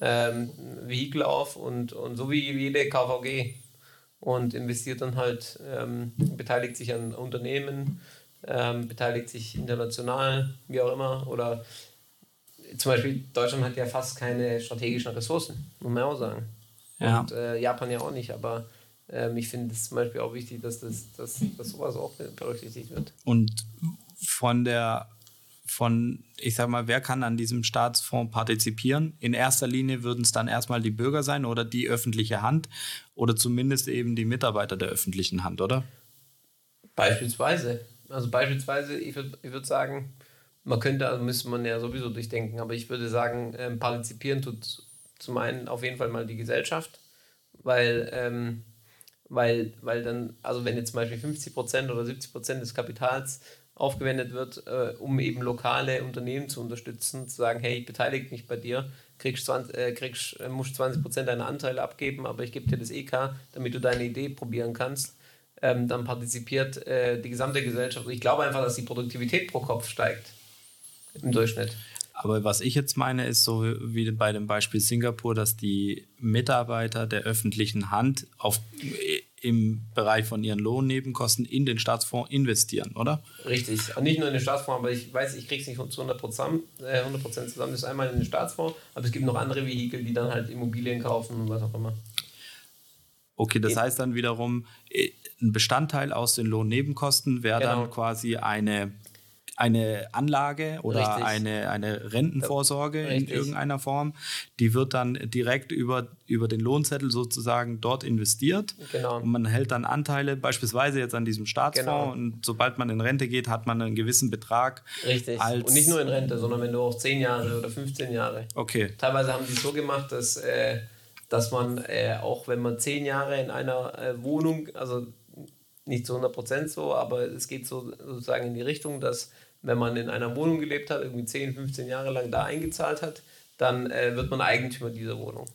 ähm, Vehikel auf und, und so wie jede KVG und investiert dann halt, ähm, beteiligt sich an Unternehmen, ähm, beteiligt sich international, wie auch immer. Oder zum Beispiel Deutschland hat ja fast keine strategischen Ressourcen, muss man auch sagen. Ja. Und äh, Japan ja auch nicht, aber ähm, ich finde es zum Beispiel auch wichtig, dass, das, dass, dass sowas auch berücksichtigt wird. Und von der von, ich sag mal, wer kann an diesem Staatsfonds partizipieren? In erster Linie würden es dann erstmal die Bürger sein oder die öffentliche Hand oder zumindest eben die Mitarbeiter der öffentlichen Hand, oder? Beispielsweise. Also beispielsweise, ich würde ich würd sagen, man könnte, also müsste man ja sowieso durchdenken, aber ich würde sagen, ähm, partizipieren tut zum einen auf jeden Fall mal die Gesellschaft, weil, ähm, weil, weil dann, also wenn jetzt zum Beispiel 50% oder 70% des Kapitals aufgewendet wird, äh, um eben lokale Unternehmen zu unterstützen, zu sagen, hey, ich beteilige mich bei dir, kriegst 20, äh, kriegst, äh, musst 20% deiner Anteile abgeben, aber ich gebe dir das EK, damit du deine Idee probieren kannst ähm, dann partizipiert äh, die gesamte Gesellschaft. Ich glaube einfach, dass die Produktivität pro Kopf steigt im Durchschnitt. Aber was ich jetzt meine, ist so wie bei dem Beispiel Singapur, dass die Mitarbeiter der öffentlichen Hand auf, im Bereich von ihren Lohnnebenkosten in den Staatsfonds investieren, oder? Richtig. Und nicht nur in den Staatsfonds, aber ich weiß, ich kriege es nicht zu 100 Prozent, äh, 100 zusammen. Das ist einmal in den Staatsfonds, aber es gibt noch andere Vehikel, die dann halt Immobilien kaufen und was auch immer. Okay, das heißt dann wiederum, äh, ein Bestandteil aus den Lohnnebenkosten wäre genau. dann quasi eine, eine Anlage oder eine, eine Rentenvorsorge Richtig. in irgendeiner Form. Die wird dann direkt über, über den Lohnzettel sozusagen dort investiert. Genau. Und man hält dann Anteile, beispielsweise jetzt an diesem Staatsfonds. Genau. Und sobald man in Rente geht, hat man einen gewissen Betrag. Richtig. und nicht nur in Rente, sondern wenn du auch 10 Jahre oder 15 Jahre. Okay. Teilweise haben die es so gemacht, dass. Äh, dass man äh, auch wenn man zehn Jahre in einer äh, Wohnung, also nicht zu 100% so, aber es geht so, sozusagen in die Richtung, dass wenn man in einer Wohnung gelebt hat, irgendwie 10, 15 Jahre lang da eingezahlt hat, dann äh, wird man Eigentümer dieser Wohnung.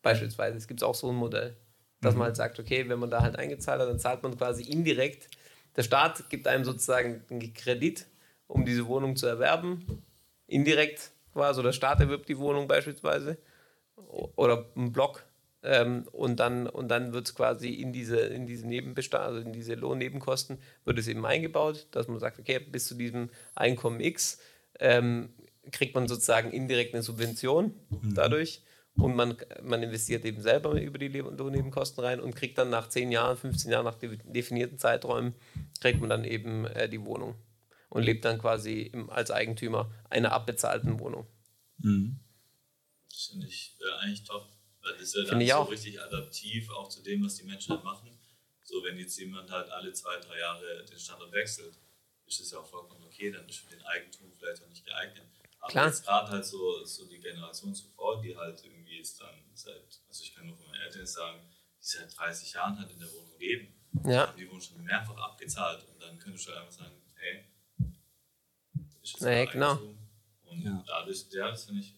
Beispielsweise. Es gibt auch so ein Modell, dass mhm. man halt sagt, okay, wenn man da halt eingezahlt hat, dann zahlt man quasi indirekt. Der Staat gibt einem sozusagen einen Kredit, um diese Wohnung zu erwerben. Indirekt quasi, der Staat erwirbt die Wohnung beispielsweise. Oder ein Block ähm, und dann, und dann wird es quasi in diese, in diese Nebenbestand, also in diese Lohnnebenkosten, wird es eben eingebaut, dass man sagt, okay, bis zu diesem Einkommen X ähm, kriegt man sozusagen indirekt eine Subvention mhm. dadurch. Und man, man investiert eben selber über die Lohnnebenkosten rein und kriegt dann nach 10 Jahren, 15 Jahren, nach definierten Zeiträumen, kriegt man dann eben äh, die Wohnung und lebt dann quasi im, als Eigentümer einer abbezahlten Wohnung. Mhm. Das finde ich äh, eigentlich top. Weil das ist ja dann so auch. richtig adaptiv auch zu dem, was die Menschen halt machen. So, wenn jetzt jemand halt alle zwei, drei Jahre den Standort wechselt, ist das ja auch vollkommen okay, dann ist für den Eigentum vielleicht auch nicht geeignet. Aber Klar. jetzt gerade halt so, so die Generation zuvor, die halt irgendwie ist dann seit, also ich kann nur von meinen Eltern sagen, die seit 30 Jahren halt in der Wohnung leben. Ja. Haben die Wohnung schon mehrfach abgezahlt und dann könntest du einfach sagen, hey, ist das naja, genau. Und ja. dadurch, ja, das finde ich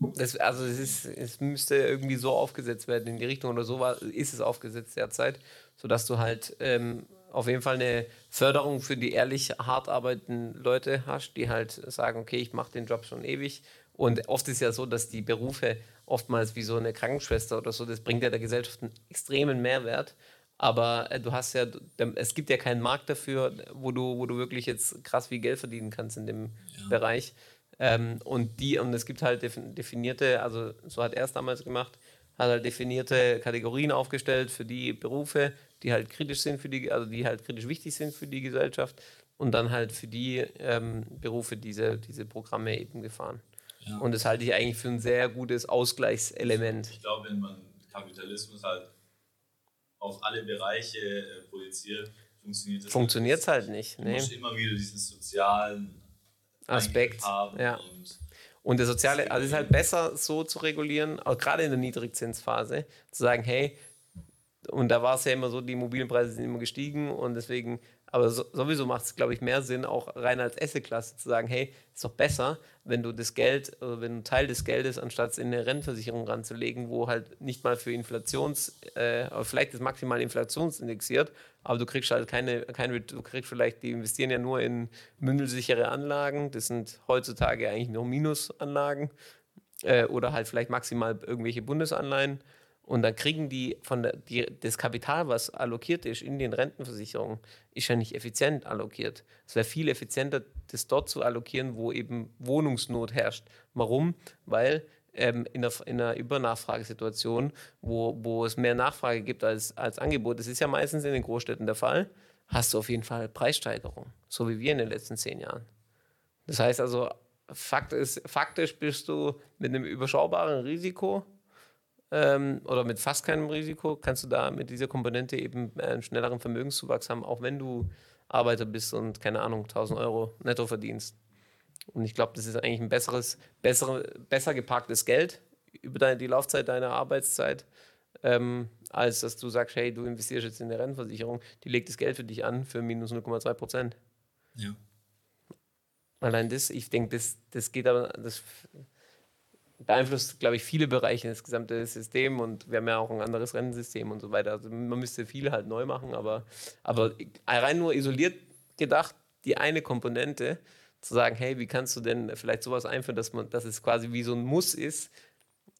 das, also es, ist, es müsste irgendwie so aufgesetzt werden in die Richtung oder so war, ist es aufgesetzt derzeit, sodass du halt ähm, auf jeden Fall eine Förderung für die ehrlich hart arbeitenden Leute hast, die halt sagen, okay, ich mache den Job schon ewig. Und oft ist ja so, dass die Berufe oftmals wie so eine Krankenschwester oder so. Das bringt ja der Gesellschaft einen extremen Mehrwert. Aber äh, du hast ja, es gibt ja keinen Markt dafür, wo du, wo du wirklich jetzt krass viel Geld verdienen kannst in dem ja. Bereich. Ähm, und die, und es gibt halt definierte, also so hat er es damals gemacht, hat halt definierte Kategorien aufgestellt für die Berufe, die halt kritisch sind für die, also die halt kritisch wichtig sind für die Gesellschaft und dann halt für die ähm, Berufe diese, diese Programme eben gefahren. Ja. Und das halte ich eigentlich für ein sehr gutes Ausgleichselement. Ich glaube, wenn man Kapitalismus halt auf alle Bereiche äh, projiziert, funktioniert es halt nicht. Du nee. musst immer wieder diesen sozialen Aspekt. Ja. Und, und der soziale, also es ist halt besser so zu regulieren, auch gerade in der Niedrigzinsphase, zu sagen, hey, und da war es ja immer so, die Immobilienpreise sind immer gestiegen und deswegen aber so, sowieso macht es, glaube ich, mehr Sinn, auch rein als Assetklasse zu sagen, hey, ist doch besser, wenn du das Geld, oder wenn du Teil des Geldes, anstatt es in eine Rentenversicherung ranzulegen, wo halt nicht mal für Inflations, äh, vielleicht ist maximal inflationsindexiert, aber du kriegst halt keine, keine, du kriegst vielleicht, die investieren ja nur in mündelsichere Anlagen, das sind heutzutage eigentlich nur Minusanlagen äh, oder halt vielleicht maximal irgendwelche Bundesanleihen und dann kriegen die von der, die, das Kapital, was allokiert ist in den Rentenversicherungen, ist ja nicht effizient allokiert. Es wäre viel effizienter, das dort zu allokieren, wo eben Wohnungsnot herrscht. Warum? Weil ähm, in, einer, in einer Übernachfragesituation, wo, wo es mehr Nachfrage gibt als, als Angebot, das ist ja meistens in den Großstädten der Fall, hast du auf jeden Fall Preissteigerung, so wie wir in den letzten zehn Jahren. Das heißt also, Fakt ist, faktisch bist du mit einem überschaubaren Risiko ähm, oder mit fast keinem Risiko kannst du da mit dieser Komponente eben einen schnelleren Vermögenszuwachs haben, auch wenn du Arbeiter bist und keine Ahnung, 1000 Euro netto verdienst. Und ich glaube, das ist eigentlich ein besseres, bessere, besser geparktes Geld über deine, die Laufzeit deiner Arbeitszeit, ähm, als dass du sagst, hey, du investierst jetzt in eine Rentenversicherung, die legt das Geld für dich an für minus 0,2 Prozent. Ja. Allein das, ich denke, das, das geht aber, das beeinflusst, glaube ich, viele Bereiche das gesamte System und wir haben ja auch ein anderes Rennensystem und so weiter. Also man müsste viel halt neu machen, aber, aber rein nur isoliert gedacht, die eine Komponente, zu sagen, hey, wie kannst du denn vielleicht sowas einführen, dass man, dass es quasi wie so ein Muss ist,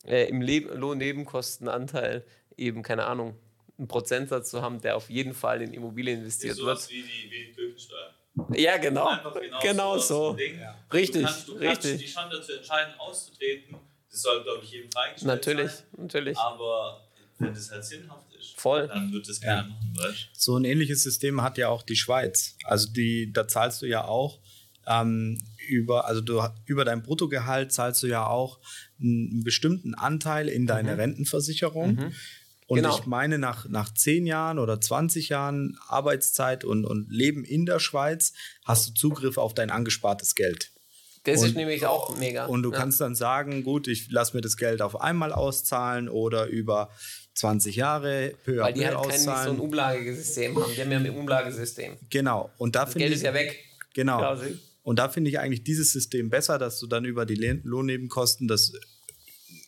äh, im Lohnnebenkostenanteil eben, keine Ahnung, einen Prozentsatz zu haben, der auf jeden Fall in Immobilien investiert ist wird. Wie die, wie die Kirchensteuer. Ja, genau. Genau, genau so. Ja. Richtig, du kannst, du richtig. Kannst die Schande zu entscheiden, auszutreten das soll, glaube ich, jedem freigestellt natürlich, sein. Natürlich, Aber wenn das halt sinnhaft ist, Voll. dann wird das keiner ja. machen, weißt So ein ähnliches System hat ja auch die Schweiz. Also die, da zahlst du ja auch ähm, über, also du, über dein Bruttogehalt zahlst du ja auch einen bestimmten Anteil in deine mhm. Rentenversicherung. Mhm. Und genau. ich meine, nach, nach 10 Jahren oder 20 Jahren Arbeitszeit und, und Leben in der Schweiz hast du Zugriff auf dein angespartes Geld. Das und, ist nämlich auch mega. Und du ja. kannst dann sagen, gut, ich lasse mir das Geld auf einmal auszahlen oder über 20 Jahre peu Weil die halt kein so ein Umlagesystem haben. Die haben ja ein Umlagesystem. Genau. Und da das Geld ich, ist ja weg. Genau. Quasi. Und da finde ich eigentlich dieses System besser, dass du dann über die Lohnnebenkosten das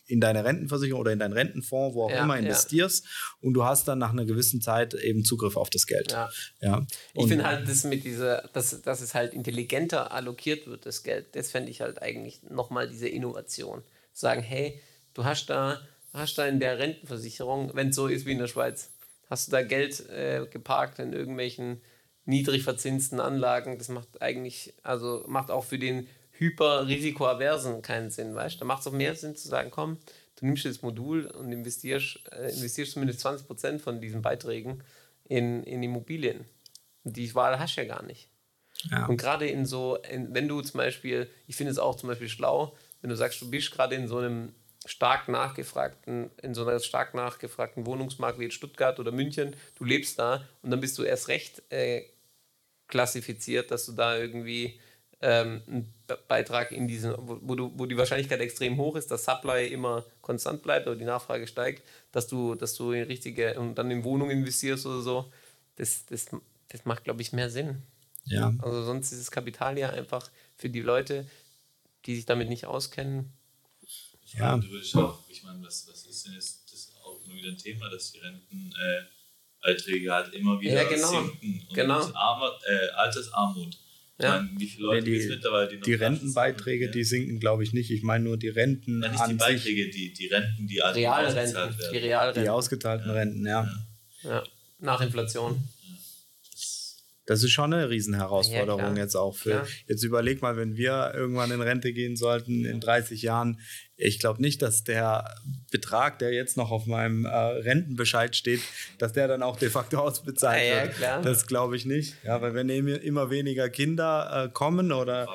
in deine Rentenversicherung oder in deinen Rentenfonds, wo auch ja, immer investierst ja. und du hast dann nach einer gewissen Zeit eben Zugriff auf das Geld. Ja. ja. Ich finde halt, das mit dieser, dass, dass es halt intelligenter allokiert wird, das Geld, das fände ich halt eigentlich nochmal diese Innovation. Sagen, hey, du hast da, hast da in der Rentenversicherung, wenn es so ist wie in der Schweiz, hast du da Geld äh, geparkt in irgendwelchen niedrig verzinsten Anlagen. Das macht eigentlich, also macht auch für den hyper-risikoaversen keinen Sinn, weißt Da macht es auch mehr Sinn zu sagen, komm, du nimmst das Modul und investierst, äh, investierst zumindest 20% von diesen Beiträgen in, in Immobilien. Und die Wahl hast du ja gar nicht. Ja. Und gerade in so, in, wenn du zum Beispiel, ich finde es auch zum Beispiel schlau, wenn du sagst, du bist gerade in so einem stark nachgefragten, in so einer stark nachgefragten Wohnungsmarkt wie in Stuttgart oder München, du lebst da und dann bist du erst recht äh, klassifiziert, dass du da irgendwie ähm, Beitrag in diesen, wo, wo, du, wo die Wahrscheinlichkeit extrem hoch ist, dass Supply immer konstant bleibt oder die Nachfrage steigt, dass du, dass du in richtige und dann in Wohnungen investierst oder so, das, das, das macht, glaube ich, mehr Sinn. Ja. Also sonst ist das Kapital ja einfach für die Leute, die sich damit nicht auskennen. Ja. Du würdest auch, ich meine, was, was ist denn jetzt das auch immer wieder ein Thema, dass die Rentenbeiträge halt immer wieder ja, genau. sinken und genau. Armer, äh, Altersarmut Ja. Meine, wie viele Leute nee, die, mittlerweile, die, die Rentenbeiträge, die sinken, glaube ich, nicht. Ich meine nur die Renten. Ja, nicht die Beiträge, die, die Renten, die Realrenten, die Realrenten. Die ausgezahlten ja. Renten, ja. ja. Nach Inflation. Das ist schon eine Riesenherausforderung ja, jetzt auch für. Klar. Jetzt überleg mal, wenn wir irgendwann in Rente gehen sollten in 30 Jahren. Ich glaube nicht, dass der Betrag, der jetzt noch auf meinem äh, Rentenbescheid steht, dass der dann auch de facto ausbezahlt ja, wird. Ja, das glaube ich nicht. Ja, weil wenn immer weniger Kinder äh, kommen oder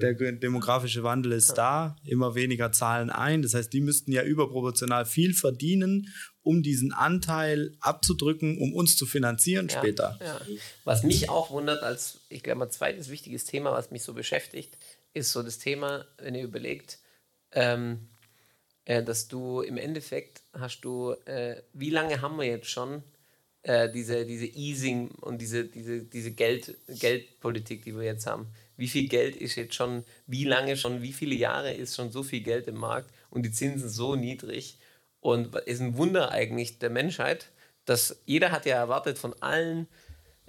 der demografische Wandel ist da, immer weniger zahlen ein. Das heißt, die müssten ja überproportional viel verdienen, um diesen Anteil abzudrücken, um uns zu finanzieren ja, später. Ja. Was mich auch wundert, als ich glaube mal zweites wichtiges Thema, was mich so beschäftigt, ist so das Thema, wenn ihr überlegt, ähm, äh, dass du im Endeffekt hast du, äh, wie lange haben wir jetzt schon äh, diese, diese Easing und diese, diese, diese Geld, Geldpolitik, die wir jetzt haben? Wie viel Geld ist jetzt schon, wie lange schon, wie viele Jahre ist schon so viel Geld im Markt und die Zinsen so niedrig? Und ist ein Wunder eigentlich der Menschheit, dass jeder hat ja erwartet von allen,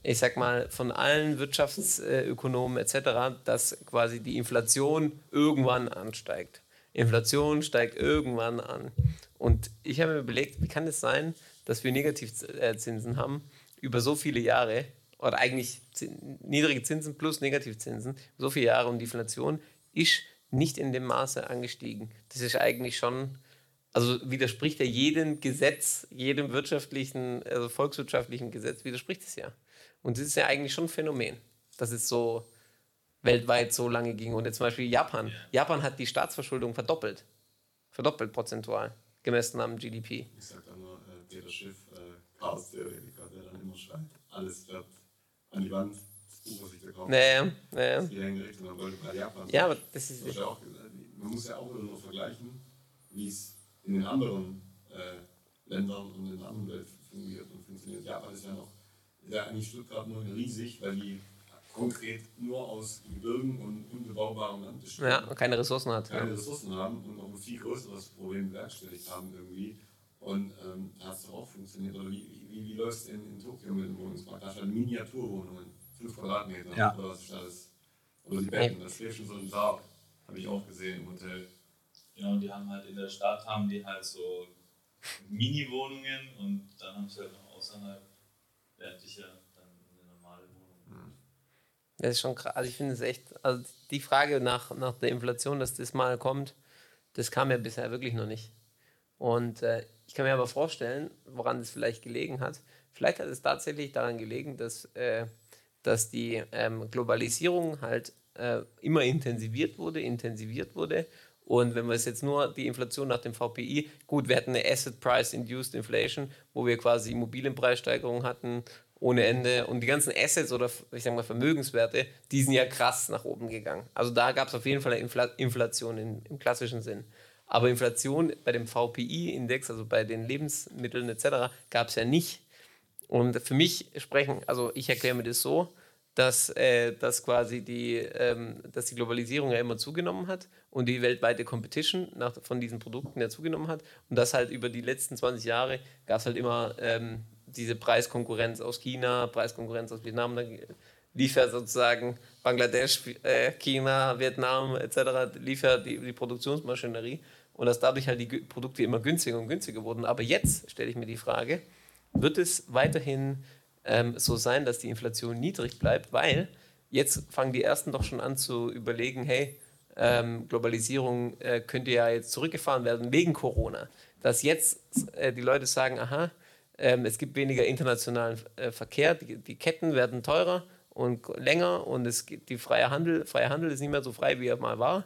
ich sag mal, von allen Wirtschaftsökonomen etc., dass quasi die Inflation irgendwann ansteigt. Inflation steigt irgendwann an. Und ich habe mir überlegt, wie kann es sein, dass wir Negativzinsen haben über so viele Jahre oder eigentlich niedrige Zinsen plus Negativzinsen, so viele Jahre und die Inflation ist nicht in dem Maße angestiegen. Das ist eigentlich schon also widerspricht er jedem Gesetz, jedem wirtschaftlichen, also volkswirtschaftlichen Gesetz, widerspricht es ja. Und das ist ja eigentlich schon ein Phänomen, dass es so weltweit so lange ging. Und jetzt zum Beispiel Japan. Japan hat die Staatsverschuldung verdoppelt. Verdoppelt prozentual, gemessen am GDP. Ich sag da nur äh, Peter Schiff, äh, Chaos-Theoretiker, der dann immer schreibt, alles wird an die Wand, das Buch, was ich da kaufe. Naja, naja. Dann wollte Japan. Ja, aber das ist. Das ja auch, man muss ja auch nur vergleichen, wie es in den anderen äh, Ländern und in der anderen Welt fungiert und funktioniert. Japan ist ja noch, ist ja eigentlich Stuttgart nur riesig, weil die konkret nur aus Gebirgen und unbebaubarem Land bestehen. Ja, und keine Ressourcen hat. Keine ja. Ressourcen haben und noch ein viel größeres Problem bewerkstelligt haben irgendwie. Und ähm, da hat es doch auch funktioniert. Oder wie, wie, wie läuft es in, in Tokio mit dem Wohnungsmarkt? Da sind Miniaturwohnungen, 5 Quadratmeter ja. oder was ist alles. Oder die Betten, das schläft schon so ein Sarg, habe ich auch gesehen im Hotel. Genau, die haben halt in der Stadt haben die halt so Mini-Wohnungen und dann haben sie halt noch außerhalb, ja dann eine normale Wohnung. Hm. Das ist schon krass. Also ich finde es echt, also die Frage nach, nach der Inflation, dass das mal kommt, das kam ja bisher wirklich noch nicht. Und äh, ich kann mir aber vorstellen, woran es vielleicht gelegen hat. Vielleicht hat es tatsächlich daran gelegen, dass, äh, dass die ähm, Globalisierung halt äh, immer intensiviert wurde, intensiviert wurde und wenn wir es jetzt nur die Inflation nach dem VPI, gut, wir hatten eine Asset Price Induced Inflation, wo wir quasi Immobilienpreissteigerungen hatten ohne Ende und die ganzen Assets oder ich sag mal Vermögenswerte, die sind ja krass nach oben gegangen. Also da gab es auf jeden Fall eine Infl Inflation in, im klassischen Sinn. Aber Inflation bei dem VPI-Index, also bei den Lebensmitteln etc., gab es ja nicht. Und für mich sprechen, also ich erkläre mir das so, dass, äh, dass quasi die, ähm, dass die Globalisierung ja immer zugenommen hat und die weltweite Competition nach, von diesen Produkten ja zugenommen hat und dass halt über die letzten 20 Jahre gab es halt immer ähm, diese Preiskonkurrenz aus China, Preiskonkurrenz aus Vietnam, dann lief ja sozusagen Bangladesch, äh, China, Vietnam etc. lief ja die, die Produktionsmaschinerie und dass dadurch halt die Produkte immer günstiger und günstiger wurden. Aber jetzt stelle ich mir die Frage, wird es weiterhin ähm, so sein, dass die Inflation niedrig bleibt, weil jetzt fangen die Ersten doch schon an zu überlegen, hey, ähm, Globalisierung äh, könnte ja jetzt zurückgefahren werden wegen Corona. Dass jetzt äh, die Leute sagen, aha, ähm, es gibt weniger internationalen äh, Verkehr, die, die, Ketten werden teurer und länger und es gibt die freie Handel, freier Handel ist nicht mehr so frei, wie er mal war.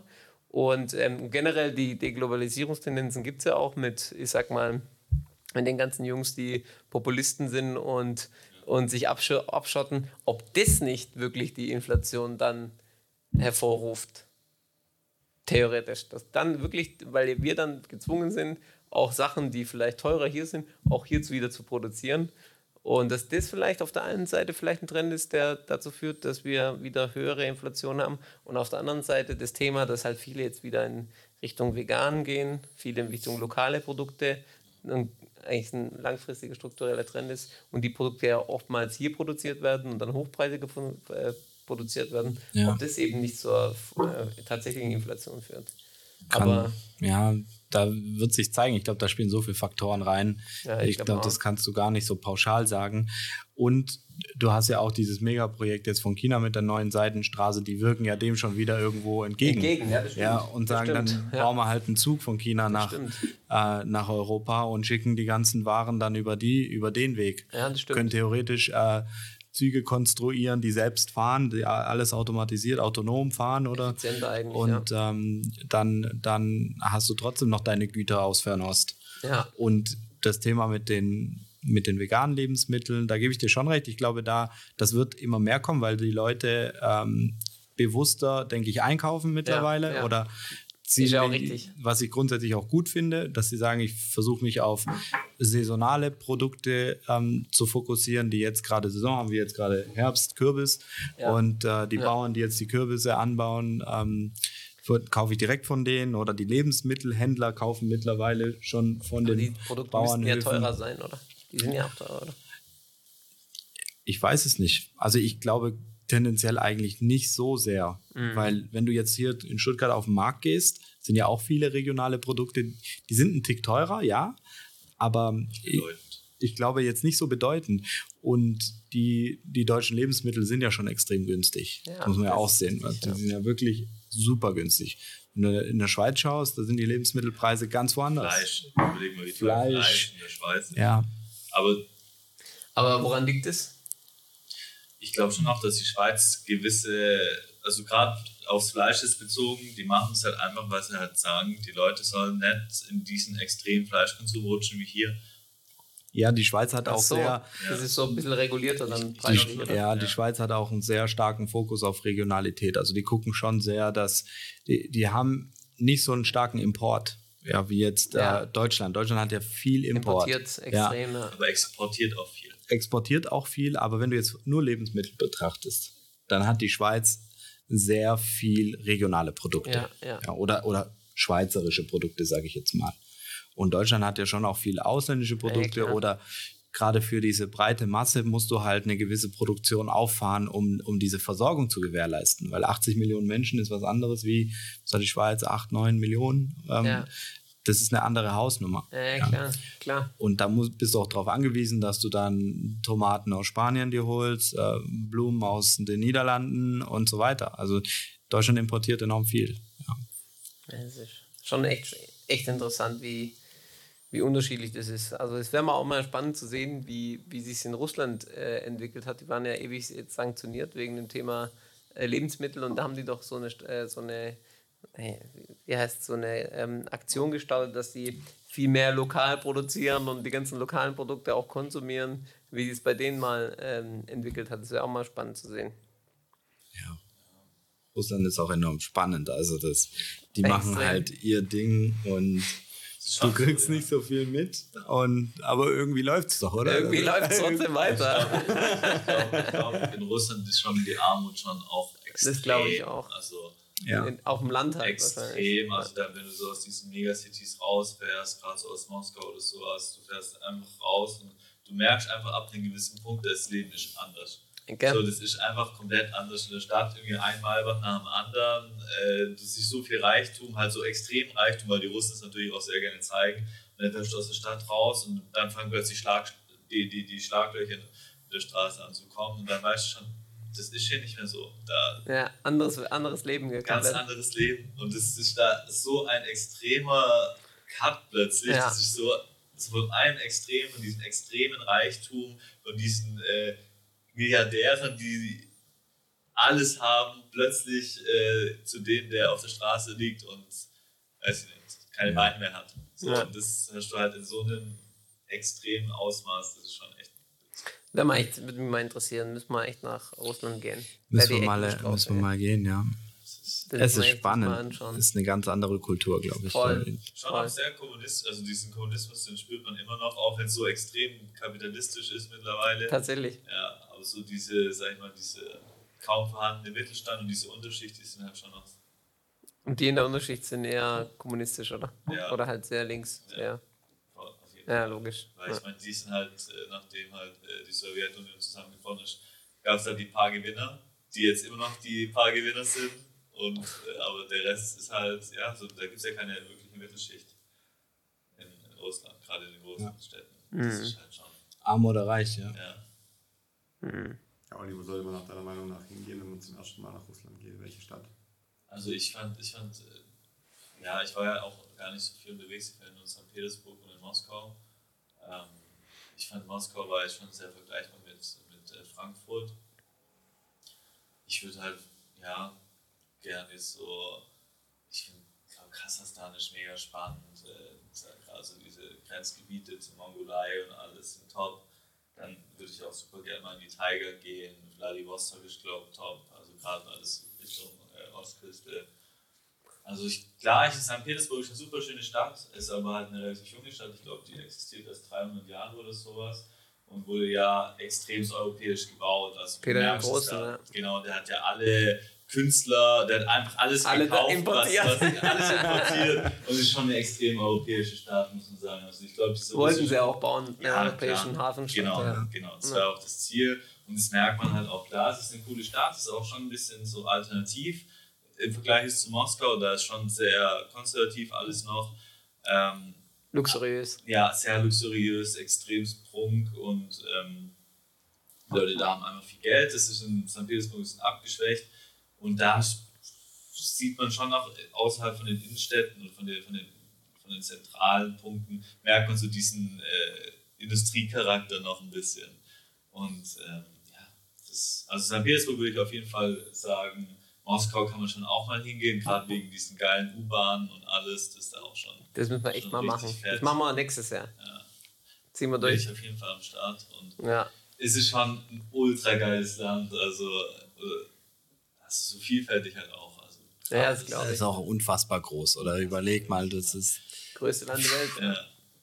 Und ähm, generell die Deglobalisierungstendenzen gibt es ja auch mit, ich sag mal, mit den ganzen Jungs, die Populisten sind und und sich abschotten, ob das nicht wirklich die Inflation dann hervorruft. Theoretisch. Dass dann wirklich, weil wir dann gezwungen sind, auch Sachen, die vielleicht teurer hier sind, auch hierzu wieder zu produzieren. Und dass das vielleicht auf der einen Seite vielleicht ein Trend ist, der dazu führt, dass wir wieder höhere Inflation haben. Und auf der anderen Seite das Thema, dass halt viele jetzt wieder in Richtung vegan gehen, viele in Richtung lokale Produkte. Und eigentlich ein langfristiger struktureller Trend ist und die Produkte ja oftmals hier produziert werden und dann hochpreisiger äh, produziert werden, Ja. ob das eben nicht zur äh, tatsächlichen Inflation führt. Kann, Aber ja, da wird sich zeigen. Ich glaube, da spielen so viele Faktoren rein. Ja, ich ich glaub glaube, auch. das kannst du gar nicht so pauschal sagen. Und du hast ja auch dieses Megaprojekt jetzt von China mit der neuen Seitenstraße, die wirken ja dem schon wieder irgendwo entgegen. Entgegen, ja, das stimmt. Ja, und sagen, dann ja. bauen wir halt einen Zug von China nach, äh, nach Europa und schicken die ganzen Waren dann über die, über den Weg. Ja, das stimmt. Können theoretisch äh, Züge konstruieren, die selbst fahren, die alles automatisiert, autonom fahren oder Effizienter eigentlich, und ähm, dann, dann hast du trotzdem noch deine Güter aus Fernost. Ja. Und das Thema mit den, mit den veganen Lebensmitteln, da gebe ich dir schon recht. Ich glaube, da, das wird immer mehr kommen, weil die Leute ähm, bewusster, denke ich, einkaufen mittlerweile ja. oder Ist ja auch richtig. was ich grundsätzlich auch gut finde, dass sie sagen, ich versuche mich auf saisonale Produkte ähm, zu fokussieren, die jetzt gerade Saison haben, wie jetzt gerade Herbst, Kürbis Ja. und äh, die Ja. Bauern, die jetzt die Kürbisse anbauen, ähm, kaufe ich direkt von denen oder die Lebensmittelhändler kaufen mittlerweile schon von Aber den die Produkte müssten ja Bauernhöfen. teurer sein, oder? Die sind ja auch teurer, oder? Ich weiß es nicht. Also ich glaube tendenziell eigentlich nicht so sehr, Mhm. weil wenn du jetzt hier in Stuttgart auf den Markt gehst, sind ja auch viele regionale Produkte, die sind ein Tick teurer, ja, aber ich, ich glaube jetzt nicht so bedeutend. Und die, die deutschen Lebensmittel sind ja schon extrem günstig. Ja, muss man ja auch sehen. richtig, die ja. sind ja wirklich super günstig. Wenn du in der Schweiz schaust, da sind die Lebensmittelpreise ganz woanders. Fleisch. Überleg mal, wie Fleisch. Fleisch in der Schweiz. Ja, Aber Aber woran liegt es? Ich glaube schon auch, dass die Schweiz gewisse, also gerade aufs Fleisch ist bezogen, die machen es halt einfach, weil sie halt sagen, die Leute sollen nicht in diesen extremen Fleischkonsum rutschen wie hier. ja, die Schweiz hat Ach auch so, sehr, das ist so ein bisschen regulierter dann Die, oder? ja, die Schweiz hat auch einen sehr starken Fokus auf Regionalität. Also die gucken schon sehr, dass die, die haben nicht so einen starken Import, ja, wie jetzt Ja. äh, Deutschland. Deutschland hat ja viel Import. Importiert Ja, extrem, ja. Aber exportiert auch viel. Exportiert auch viel, aber wenn du jetzt nur Lebensmittel betrachtest, dann hat die Schweiz sehr viel regionale Produkte. Ja, ja. oder, oder schweizerische Produkte, sage ich jetzt mal. Und Deutschland hat ja schon auch viele ausländische Produkte klar. oder gerade für diese breite Masse musst du halt eine gewisse Produktion auffahren, um, um diese Versorgung zu gewährleisten. Weil 80 Millionen Menschen ist was anderes wie, was hat die Schweiz, 8, 9 Millionen. Ähm, Ja. Das ist eine andere Hausnummer. Ja, ja, klar, klar. Und da musst, bist du auch darauf angewiesen, dass du dann Tomaten aus Spanien dir holst, äh, Blumen aus den Niederlanden und so weiter. Also Deutschland importiert enorm viel. Ja. Das ist schon echt, echt interessant, wie, wie unterschiedlich das ist. Also es wäre mal auch mal spannend zu sehen, wie, wie sich in Russland äh, entwickelt hat. Die waren ja ewig jetzt sanktioniert wegen dem Thema äh, Lebensmittel und da haben die doch so eine, äh, so eine äh, wie heißt so eine ähm, Aktion gestartet, dass die viel mehr lokal produzieren und die ganzen lokalen Produkte auch konsumieren, wie es bei denen mal ähm, entwickelt hat. Das wäre auch mal spannend zu sehen. ja. Russland ist auch enorm spannend. Also das, die Extrem. machen halt ihr Ding und du kriegst nicht so viel mit. Und, aber irgendwie läuft es doch, oder? Irgendwie läuft es trotzdem weiter. *laughs* Ich glaube, in Russland ist schon die Armut schon auch extrem. Das glaube ich auch. Also Ja. In, auf dem Land halt extrem. Also da, wenn du so aus diesen Megacities rausfährst, gerade so aus Moskau oder sowas, du fährst einfach raus und du merkst einfach ab einem gewissen Punkt, das Leben ist anders. Gell? So, das ist einfach komplett anders in der Stadt, irgendwie ein Maibach nach dem anderen. Äh, du siehst so viel Reichtum, halt so extrem Reichtum, weil die Russen es natürlich auch sehr gerne zeigen. Und dann fährst du aus der Stadt raus und dann fangen plötzlich Schlag, die, die, die Schlaglöcher in der Straße an zu kommen und dann weißt du schon, das ist hier nicht mehr so. Da Ja, anderes, anderes Leben ganz gekommen. anderes Leben. Und es ist da so ein extremer Cut plötzlich. Ja. Das ist so, so von einem Extrem, von diesem extremen Reichtum, von diesen äh, Milliardären, die alles haben, plötzlich äh, zu dem, der auf der Straße liegt und weiß ich nicht, keine Beine mehr hat. So, Ja. Und das hast du halt in so einem extremen Ausmaß, das ist schon echt. Wäre mal echt, würde mich mal interessieren, müssen wir echt nach Russland gehen. Müssen Wär die wir, mal, drauf, müssen wir mal gehen, ja. Das ist Das Es müssen ist spannend. Es ist eine ganz andere Kultur, glaube ich. Voll. schon auch sehr kommunistisch, also diesen Kommunismus, den spürt man immer noch, auch wenn es so extrem kapitalistisch ist mittlerweile. Tatsächlich. Ja, aber so diese, sag ich mal, diese kaum vorhandene Mittelstand und diese Unterschicht, die sind halt schon noch. Und die in der Unterschicht sind eher kommunistisch, oder? Ja. Oder halt sehr links. Ja. Ja, jeden ja logisch. Weil Ja. ich meine, die sind halt, äh, nachdem halt äh, die Sowjetunion zusammengebrochen ist, gab es halt die paar Gewinner die jetzt immer noch die paar Gewinner sind. Und, äh, aber der Rest ist halt, ja, so, da gibt es ja keine wirkliche Mittelschicht in, in Russland, gerade in den großen ja. Städten. Das mhm. ist halt schon. Arm oder reich, ja. Ja. Mhm. ja und wo sollte man nach deiner Meinung nach hingehen, wenn man zum ersten Mal nach Russland geht? Welche Stadt? Also ich fand, ich fand, ja, ich war ja auch gar nicht so viel unterwegs, ich war in St. Petersburg und in Moskau. Ähm, ich fand Moskau war jetzt schon sehr vergleichbar mit, mit äh, Frankfurt. Ich würde halt, ja, gerne so, ich finde Kasachstan ist mega spannend, also diese Grenzgebiete zur Mongolei und alles sind top. Dann würde ich auch super gerne mal in die Tiger gehen. Vladivostok ist, glaube ich, top. Also gerade alles Richtung äh, Ostküste. Also ich, klar, ich, St. Petersburg ist eine super schöne Stadt, ist aber halt eine relativ junge Stadt. Ich glaube, die existiert erst 300 Jahre oder sowas und wurde ja extrem europäisch gebaut. Also Peter der Große, ja. Genau, der hat ja alle Künstler, der hat einfach alles Alle gekauft, importiert. Was, was, alles importiert und ist schon eine extrem europäische Stadt, muss man sagen. Also ich glaube, wollten sie auch bauen, ja, europäischen Hafenstadt. Genau, ja. genau, das war auch das Ziel und das merkt man halt auch klar. Es ist eine coole Stadt, es ist auch schon ein bisschen so alternativ im Vergleich zu Moskau. Da ist schon sehr konservativ alles noch. Ähm, luxuriös. Ja, sehr luxuriös, extrem Prunk und ähm, die Leute da haben einfach viel Geld. Das ist in St. Petersburg ein bisschen abgeschwächt. Und da sieht man schon noch außerhalb von den Innenstädten und von, den, von, den, von den zentralen Punkten, merkt man so diesen äh, Industriecharakter noch ein bisschen. Und ähm, ja, das, also St. Petersburg würde ich auf jeden Fall sagen, Moskau kann man schon auch mal hingehen, gerade wegen diesen geilen U-Bahnen und alles, das ist da auch schon. Das müssen wir echt mal machen. Fett. Das machen wir nächstes Jahr. Ja. Ziehen wir durch. Bin ich auf jeden Fall am Start. Und ja. es ist schon ein ultra geiles Land. Also ist so vielfältig halt auch. Also, ja, das glaube ich. ist auch unfassbar groß, oder? Überleg mal, das ist. Größte Land der Welt. Ja.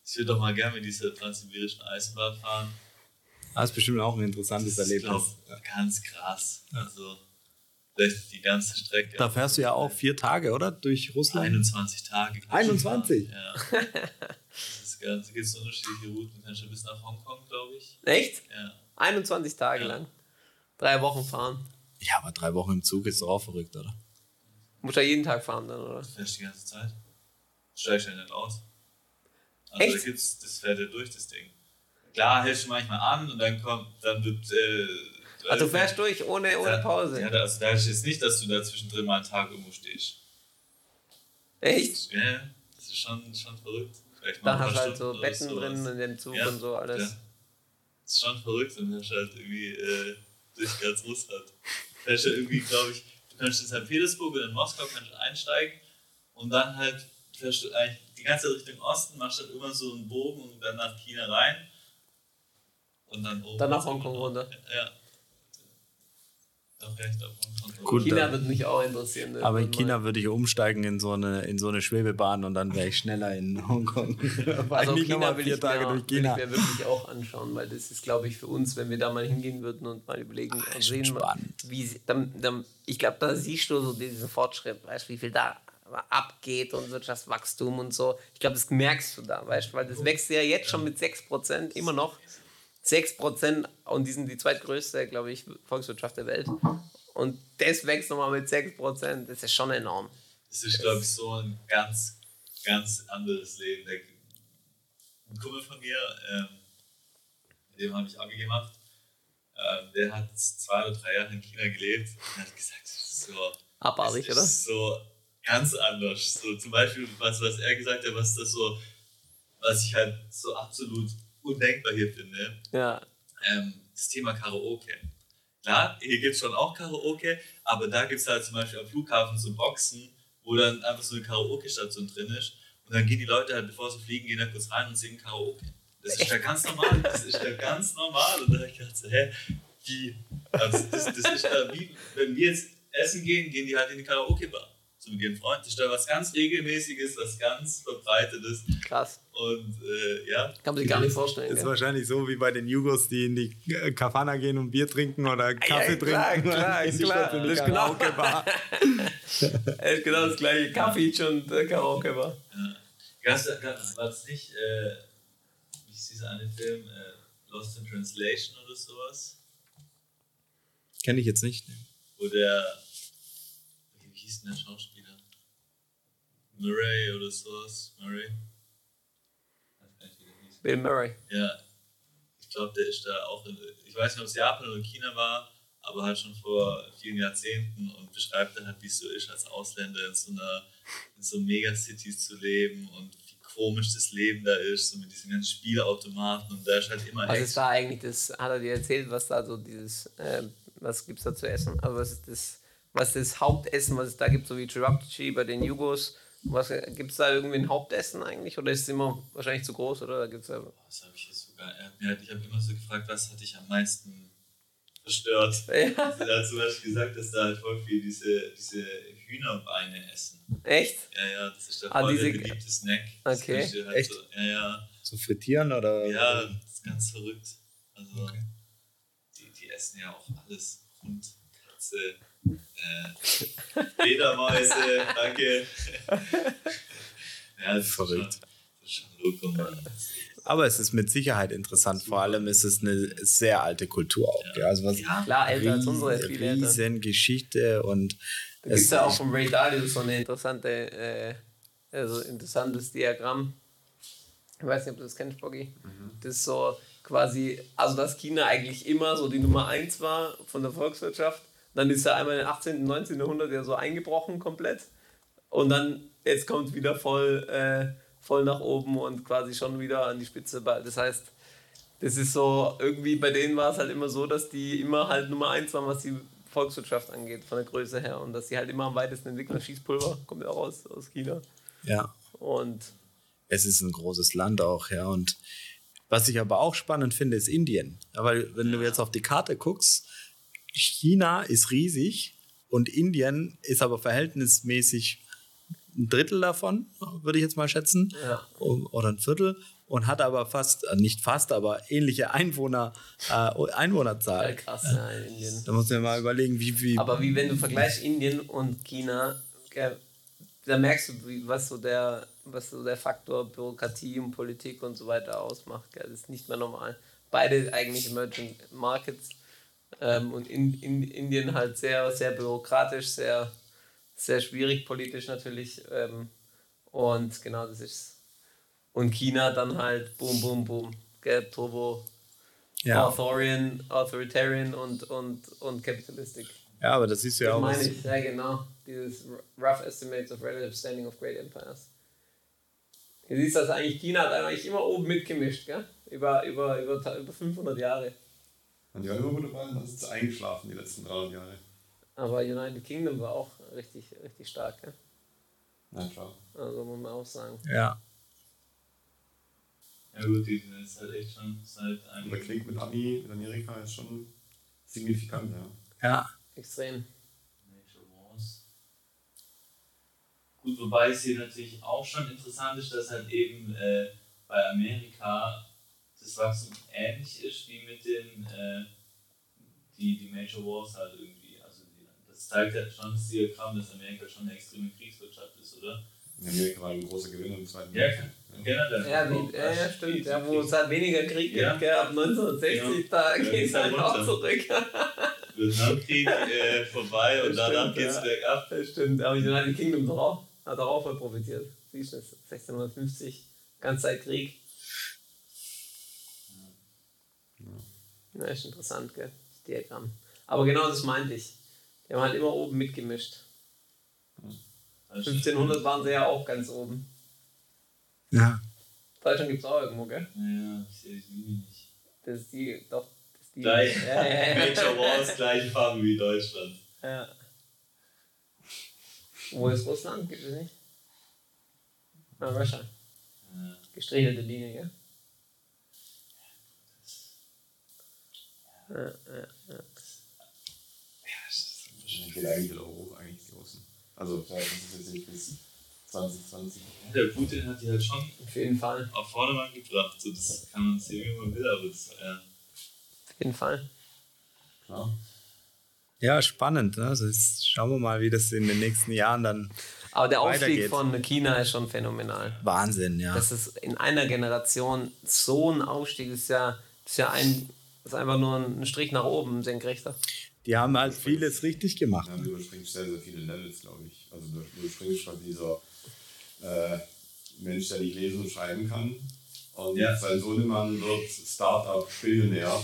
Ich würde doch mal gerne mit dieser transsibirischen Eisenbahn fahren. Das ist bestimmt auch ein interessantes das Erlebnis. Ist, glaub, ganz krass. Also, vielleicht die ganze Strecke. Da fährst du ja auch vier Tage, oder? Durch Russland? 21 Tage. 21? Ja. das ist ganz, gibt es unterschiedliche Routen. Du kannst ja bis nach Hongkong, glaube ich. Echt? Ja. 21 Tage ja. lang. Drei Wochen fahren. Ja, aber drei Wochen im Zug ist doch auch verrückt, oder? Muss ja jeden Tag fahren dann, oder? Du fährst die ganze Zeit. Steigst ja nicht aus. Also Echt? Da gibt's, das fährt ja durch, das Ding. Klar, hältst du manchmal an und dann kommt, dann wird. Äh, also du fährst durch ohne, ohne Pause. Ja, also da ist jetzt nicht, dass du da zwischendrin mal einen Tag irgendwo stehst. Echt? Ja, das ist schon, schon verrückt. Dann hast du halt so Betten drin in dem Zug ja, und so alles. Ja. Das ist schon verrückt und dann hast du halt irgendwie äh, durch ganz Russland fährst du irgendwie, glaube ich, du kannst in St. Petersburg oder in Moskau kannst einsteigen und dann halt fährst du eigentlich die ganze Richtung Osten, machst dann immer so einen Bogen und dann nach China rein und dann oben. Dann nach Hongkong runter. Ja. Gut, China würde mich auch interessieren. Ne? Aber in China würde ich umsteigen in so eine, in so eine Schwebebahn und dann wäre ich schneller in Hongkong. *laughs* also China will ich, Tage mir, durch China. will ich mir wirklich auch anschauen, weil das ist, glaube ich, für uns, wenn wir da mal hingehen würden und mal überlegen Ach, und sehen, wie, dann, dann, ich glaube, da siehst du so diesen Fortschritt, weißt du, wie viel da abgeht und Wirtschaftswachstum und so. Ich glaube, das merkst du da, weißt du, weil das wächst ja jetzt schon mit 6% immer noch. 6 Prozent und die sind die zweitgrößte, glaube ich, Volkswirtschaft der Welt. Und das wächst nochmal mit 6 Prozent. Das ist schon enorm. Das ist, glaube ich, so ein ganz, ganz anderes Leben. Der, ein Kumpel von mir, ähm, mit dem habe ich Abi gemacht, ähm, der hat zwei oder drei Jahre in China gelebt und hat gesagt, das ist so. Abartig, oder? So ganz anders. So zum Beispiel, was, was er gesagt hat, was das so, was ich halt so absolut undenkbar hier finde. Ja. Ähm, das Thema Karaoke. Klar, hier gibt es schon auch Karaoke, aber da gibt es halt zum Beispiel am Flughafen so Boxen, wo dann einfach so eine Karaoke-Station drin ist. Und dann gehen die Leute halt, bevor sie fliegen, gehen da kurz rein und singen Karaoke. Das ist ja ganz normal. Das ist ja ganz normal. Und da habe ich gedacht, so, hä, wie? Also das, das ist ja wie, wenn wir jetzt essen gehen, gehen die halt in die Karaoke-Bar mit ihren Freunden. Das ist da was ganz Regelmäßiges, was ganz Verbreitetes. Krass. Und äh, ja. Kann man sich gar nicht vorstellen. Das ist wahrscheinlich so wie bei den Jugos, die in die Kafana gehen und Bier trinken oder Kaffee ja, klar, trinken. Klar, *laughs* klar, klar. Das ist, genau, das *laughs* ist genau das gleiche. Kaffee und äh, Karaoke-Bar. Ja. War das nicht, äh, wie ist dieser eine Film, äh, Lost in Translation oder sowas? Kenne ich jetzt nicht. wo der, wie hieß denn der Schauspieler? Murray oder sowas? Murray? Bill Murray. Ja, ich glaube, der ist da auch, in, ich weiß nicht, ob es Japan oder China war, aber halt schon vor vielen Jahrzehnten und beschreibt dann halt, wie es so ist, als Ausländer in so einer in so Megacities zu leben und wie komisch das Leben da ist, so mit diesen ganzen Spielautomaten und da ist halt immer Was ist da eigentlich das, hat er dir erzählt, was da so dieses, äh, was gibt es da zu essen? Also was ist das, was ist das Hauptessen, was es da gibt, so wie Chirapchi bei den Jugos? Was gibt es da irgendwie ein Hauptessen eigentlich oder ist es immer wahrscheinlich zu groß oder gibt's da Das habe ich jetzt sogar. Er hat mir halt, ich habe immer so gefragt, was hat dich am meisten verstört? *laughs* Ja. Er hat zum Beispiel gesagt, dass da halt voll viel diese, diese Hühnerbeine essen. Echt? Ja, ja, das ist der Ah, voll der diese- beliebte Snack. Okay. halt Echt? So, ja, ja. Zu frittieren oder? Ja, das ist ganz verrückt. Also, Okay. die, die essen ja auch alles. Hund, Katze, äh, Fledermäuse, danke. *laughs* ja, das ist Verrückt. Schon, das ist schon loco, Mann. Aber es ist mit Sicherheit interessant. Vor allem ist es eine sehr alte Kultur auch. Ja. Also was Ja, Klar, älter als unsere, riesen, viel älter. riesen Geschichte und Da gibt ja auch vom Ray Dalio so eine interessante, äh, also interessantes Diagramm. Ich weiß nicht, ob du das kennst, Boggy. Das ist so quasi, also dass China eigentlich immer so die Nummer eins war von der Volkswirtschaft. Dann ist er einmal im 18., 19. Jahrhundert ja so eingebrochen komplett. Und dann, jetzt kommt wieder voll, äh, voll nach oben und quasi schon wieder an die Spitze. Das heißt, das ist so, irgendwie bei denen war es halt immer so, dass die immer halt Nummer eins waren, was die Volkswirtschaft angeht, von der Größe her. Und dass sie halt immer am weitesten entwickeln. Schießpulver kommt ja auch aus, aus China. ja, Und es ist ein großes Land auch, ja. Und was ich aber auch spannend finde, ist Indien. Aber wenn du jetzt auf die Karte guckst, China ist riesig und Indien ist aber verhältnismäßig ein Drittel davon, würde ich jetzt mal schätzen, Ja. oder ein Viertel und hat aber fast, äh, nicht fast, aber ähnliche Einwohner, äh, Einwohnerzahl. ja, krass, ja, in Indien. Da muss man mal überlegen, wie, wie Aber wie wenn du vergleichst Indien und China, da merkst du, was so der, was so der Faktor Bürokratie und Politik und so weiter ausmacht. Gell. Das ist nicht mehr normal. Beide eigentlich Emerging Markets ähm, und in, in Indien halt sehr, sehr bürokratisch, sehr, sehr schwierig politisch natürlich. Ähm, und genau das ist Und China dann halt boom, boom, boom. Gell, Turbo, ja. Authoritarian, Authoritarian und, und, und Capitalistic. ja, aber das du ja Das auch. meine ich, ja genau. Dieses Rough Estimates of Relative Standing of Great Empires. Du siehst das eigentlich, China hat eigentlich immer oben mitgemischt, gell? Über, über, über, über 500 Jahre. Und die waren immer gut dabei, dann ist es eingeschlafen die letzten 300 Jahre. Aber United Kingdom war auch richtig, richtig stark, gell? Na klar. Also muss man auch sagen. Ja. Ja gut, die sind jetzt halt echt schon seit Und einem der Krieg mit Ami, mit Amerika ist schon signifikant, ja. Ja. Extrem. Nature Wars. Gut, wobei es hier natürlich auch schon interessant ist, dass halt eben äh, bei Amerika das Wachstum ähnlich ist wie mit den äh, die, die Major Wars halt irgendwie. Also die, das zeigt ja schon das Diagramm, dass Amerika schon eine extreme Kriegswirtschaft ist, oder? In Amerika war ein großer Gewinner im Zweiten Ja, Weltkrieg. generell. Ja, wie, ja, ja stimmt. Ja, wo es halt weniger Krieg Ja. gibt, gell? Ab 1960, Ja. da Ja, geht es halt halt auch zurück. Vietnamkrieg äh, *laughs* vorbei und Das danach stimmt, geht's ja. bergab. Das stimmt, aber United Kingdom doch auch, hat auch voll profitiert. Siehst du, das 1650, ganz Zeit Krieg. Ja, ist interessant, gell? Das Diagramm. Aber genau das meinte ich. Die haben halt immer oben mitgemischt. 1500 waren sie ja auch ganz oben. Ja. Deutschland gibt es auch irgendwo, gell? Ja, ich sehe die Linie nicht. Das ist die, doch, das ist die. Gleich. Ja, ja, ja. Major Wars, gleiche Farben wie Deutschland. ja. Wo ist Russland? Gibt es nicht? Na, Russia. Ja. Gestrichelte Linie, gell? Ja, ja, ja. Wahrscheinlich wieder hoch, eigentlich die Russen. Also, vielleicht ist es jetzt nicht bis 2020. Der Putin hat die halt schon Auf jeden Fall. auf Vordermann gebracht. So, das kann man sehen, wie man will, aber das, äh, Auf jeden Fall. Klar. Ja, spannend. Ne? Also jetzt schauen wir mal, wie das in den nächsten Jahren dann Aber der Aufstieg Weitergeht. von China ist schon phänomenal. Wahnsinn, ja. Das ist in einer Generation so ein Aufstieg ist ja, ist ja ein, ist einfach nur ein Strich nach oben, senkrechter. Die haben halt vieles richtig gemacht. Ja, du überspringst sehr, sehr viele Levels, glaube ich. Also du, überspringst schon dieser äh, Mensch, der nicht lesen und schreiben kann. Und ja. sein Sohnemann wird Startup-Billionär,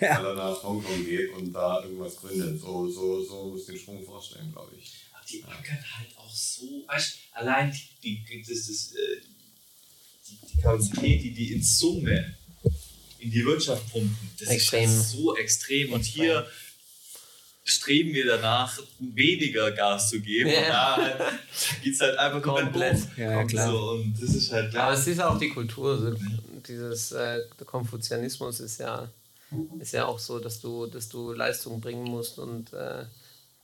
ja. weil er nach Hongkong geht und da irgendwas gründet. So, so, so muss den Sprung vorstellen, glaube ich. Aber die ackern halt auch so, weißt allein die, die, das, das, äh, die, die Kapazität, die die in Summe in die Wirtschaft pumpen, das extrem. ist so extrem. Und hier streben wir danach, weniger Gas zu geben. Ja. Und da geht es halt einfach komplett. Ja, klar. So, und das ist halt klar. Aber es ist auch die Kultur. So, dieses äh, Konfuzianismus ist ja, ist ja auch so, dass du, dass du Leistung bringen musst und äh,